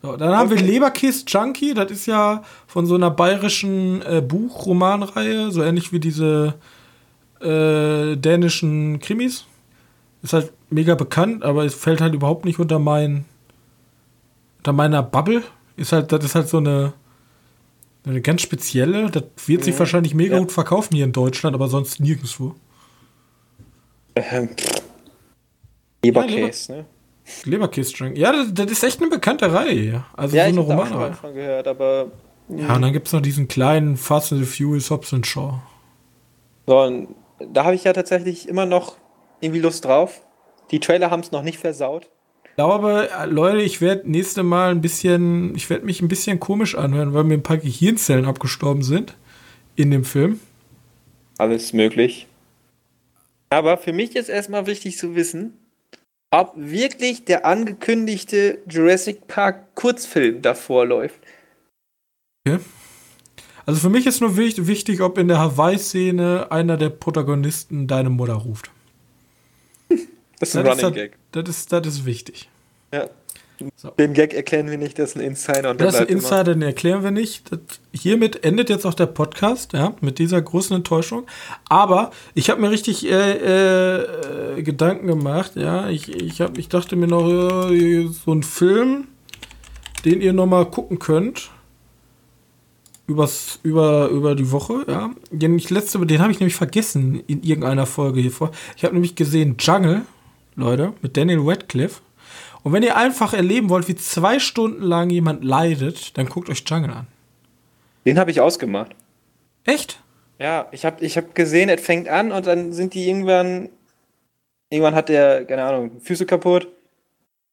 [SPEAKER 1] So, dann haben wir Leberkiss Junkie. Das ist ja von so einer bayerischen äh, Buchromanreihe, so ähnlich wie diese äh, dänischen Krimis. Ist halt mega bekannt, aber es fällt halt überhaupt nicht unter mein unter meiner Bubble. Ist halt, das ist halt so eine eine ganz spezielle. Das wird sich wahrscheinlich mega
[SPEAKER 2] Ja.
[SPEAKER 1] gut verkaufen hier in Deutschland, aber sonst nirgendwo.
[SPEAKER 2] Ähm. Leberkäse, ne?
[SPEAKER 1] Leberkiss Junkie. Ja, das, das ist echt eine bekannte Reihe. Also
[SPEAKER 2] Ja,
[SPEAKER 1] so
[SPEAKER 2] ich
[SPEAKER 1] eine
[SPEAKER 2] habe da auch schon von gehört, aber.
[SPEAKER 1] Ja, und dann gibt es noch diesen kleinen Fast and the Furious Hobbs and Shaw.
[SPEAKER 2] So, und da habe ich ja tatsächlich immer noch irgendwie Lust drauf. Die Trailer haben es noch nicht versaut.
[SPEAKER 1] Ich glaube, Leute, ich werde nächste Mal ein bisschen, ich werde mich ein bisschen komisch anhören, weil mir ein paar Gehirnzellen abgestorben sind in dem Film.
[SPEAKER 2] Alles möglich. Aber für mich ist erstmal wichtig zu wissen, ob wirklich der angekündigte Jurassic Park Kurzfilm davor läuft.
[SPEAKER 1] Also für mich ist nur wichtig, ob in der Hawaii-Szene einer der Protagonisten deine Mutter ruft.
[SPEAKER 2] Das ist ein
[SPEAKER 1] Das ist,
[SPEAKER 2] Running
[SPEAKER 1] halt-
[SPEAKER 2] Gag.
[SPEAKER 1] das ist, das ist wichtig.
[SPEAKER 2] Ja.
[SPEAKER 1] So.
[SPEAKER 2] Den Gag erklären wir nicht, das ist ein Insider und
[SPEAKER 1] Das ist ein
[SPEAKER 2] bleibt immer.
[SPEAKER 1] Insider, den erklären wir nicht. Das, hiermit endet jetzt auch der Podcast, ja, mit dieser großen Enttäuschung. Aber ich habe mir richtig äh, äh, Gedanken gemacht, ja. Ich, ich, hab, ich dachte mir noch, äh, so ein Film, den ihr noch mal gucken könnt. übers, über, über die Woche, ja. Den, ich letzte, den habe ich nämlich vergessen in irgendeiner Folge hier vor. Ich habe nämlich gesehen Jungle, Leute, mit Daniel Radcliffe. Und wenn ihr einfach erleben wollt, wie zwei Stunden lang jemand leidet, dann guckt euch Jungle an.
[SPEAKER 2] Den habe ich ausgemacht.
[SPEAKER 1] Echt?
[SPEAKER 2] Ja, ich habe ich hab gesehen, es fängt an und dann sind die irgendwann. Irgendwann hat der, keine Ahnung, Füße kaputt.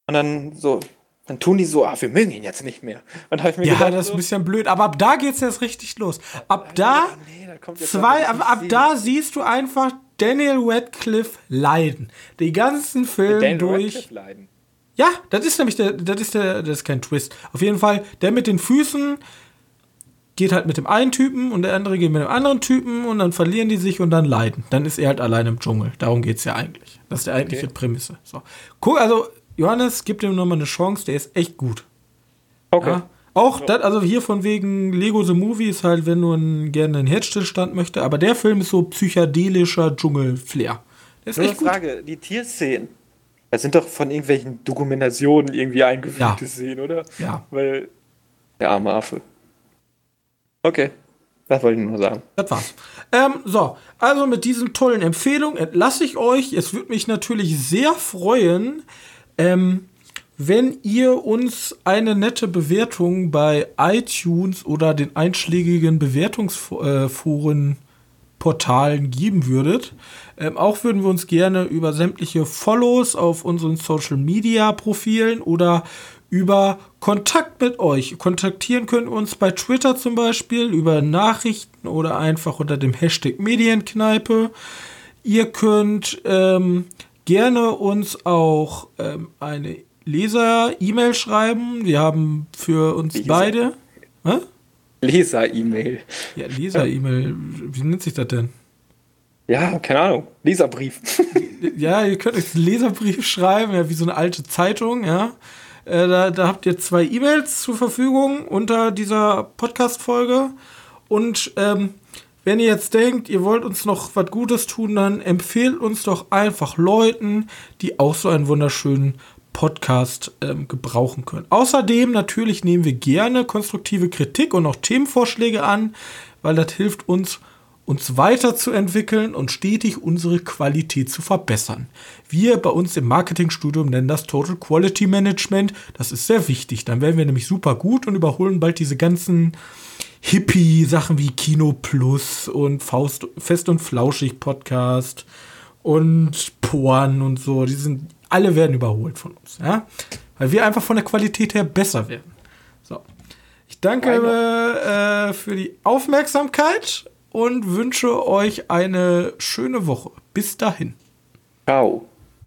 [SPEAKER 2] Und dann so, dann tun die so, ah, wir mögen ihn jetzt nicht mehr. Und
[SPEAKER 1] ich mir ja, gedacht, das ist ein bisschen blöd, aber ab da geht's jetzt richtig los. Ab da, nee, da zwei, ab, ab da siehst du einfach Daniel Radcliffe leiden. Die ganzen Filme durch. leiden. Ja, das ist nämlich der, das ist der, das ist kein Twist. Auf jeden Fall, der mit den Füßen geht halt mit dem einen Typen und der andere geht mit dem anderen Typen und dann verlieren die sich und dann leiden. Dann ist er halt allein im Dschungel. Darum geht's ja eigentlich. Das ist die eigentliche okay. Prämisse. So. Guck, also Johannes, gib dem nochmal eine Chance, der ist echt gut. Okay. Ja? Auch ja. das, also hier von wegen Lego the Movie ist halt, wenn du einen, gerne einen Herzstillstand möchte, aber der Film ist so psychedelischer Dschungel-Flair.
[SPEAKER 2] Der ist Nur echt eine Frage, gut. die Tierszenen, das sind doch von irgendwelchen Dokumentationen irgendwie eingefügte ja. Szenen, oder?
[SPEAKER 1] Ja.
[SPEAKER 2] Weil der arme Affe. Okay. Das wollte ich nur sagen.
[SPEAKER 1] Das war's. Ähm, so, also mit diesen tollen Empfehlungen entlasse ich euch. Es würde mich natürlich sehr freuen, ähm, wenn ihr uns eine nette Bewertung bei iTunes oder den einschlägigen Bewertungsforen Portalen geben würdet. Ähm, auch würden wir uns gerne über sämtliche Follows auf unseren Social Media Profilen oder über Kontakt mit euch. Kontaktieren könnt ihr uns bei Twitter zum Beispiel über Nachrichten oder einfach unter dem Hashtag Medienkneipe. Ihr könnt ähm, gerne uns auch ähm, eine Leser-E-Mail schreiben. Wir haben für uns Leser. beide.
[SPEAKER 2] Hä? Leser-E-Mail.
[SPEAKER 1] Ja, Leser-E-Mail. Wie nennt sich das denn?
[SPEAKER 2] Ja, keine Ahnung. Leserbrief.
[SPEAKER 1] ja, ihr könnt euch einen Leserbrief schreiben, ja, wie so eine alte Zeitung, ja. Äh, da, da habt ihr zwei E-Mails zur Verfügung unter dieser Podcast-Folge. Und ähm, wenn ihr jetzt denkt, ihr wollt uns noch was Gutes tun, dann empfehlt uns doch einfach Leuten, die auch so einen wunderschönen Podcast ähm, gebrauchen können. Außerdem natürlich nehmen wir gerne konstruktive Kritik und auch Themenvorschläge an, weil das hilft uns, uns weiterzuentwickeln und stetig unsere Qualität zu verbessern. Wir bei uns im Marketingstudium nennen das Total Quality Management. Das ist sehr wichtig. Dann werden wir nämlich super gut und überholen bald diese ganzen Hippie-Sachen wie Kino Plus und Faust, Fest und Flauschig Podcast und Porn und so. Die sind, alle werden überholt von uns, ja. Weil wir einfach von der Qualität her besser werden. So. Ich danke äh, für die Aufmerksamkeit und wünsche euch eine schöne Woche. Bis dahin.
[SPEAKER 2] Ciao.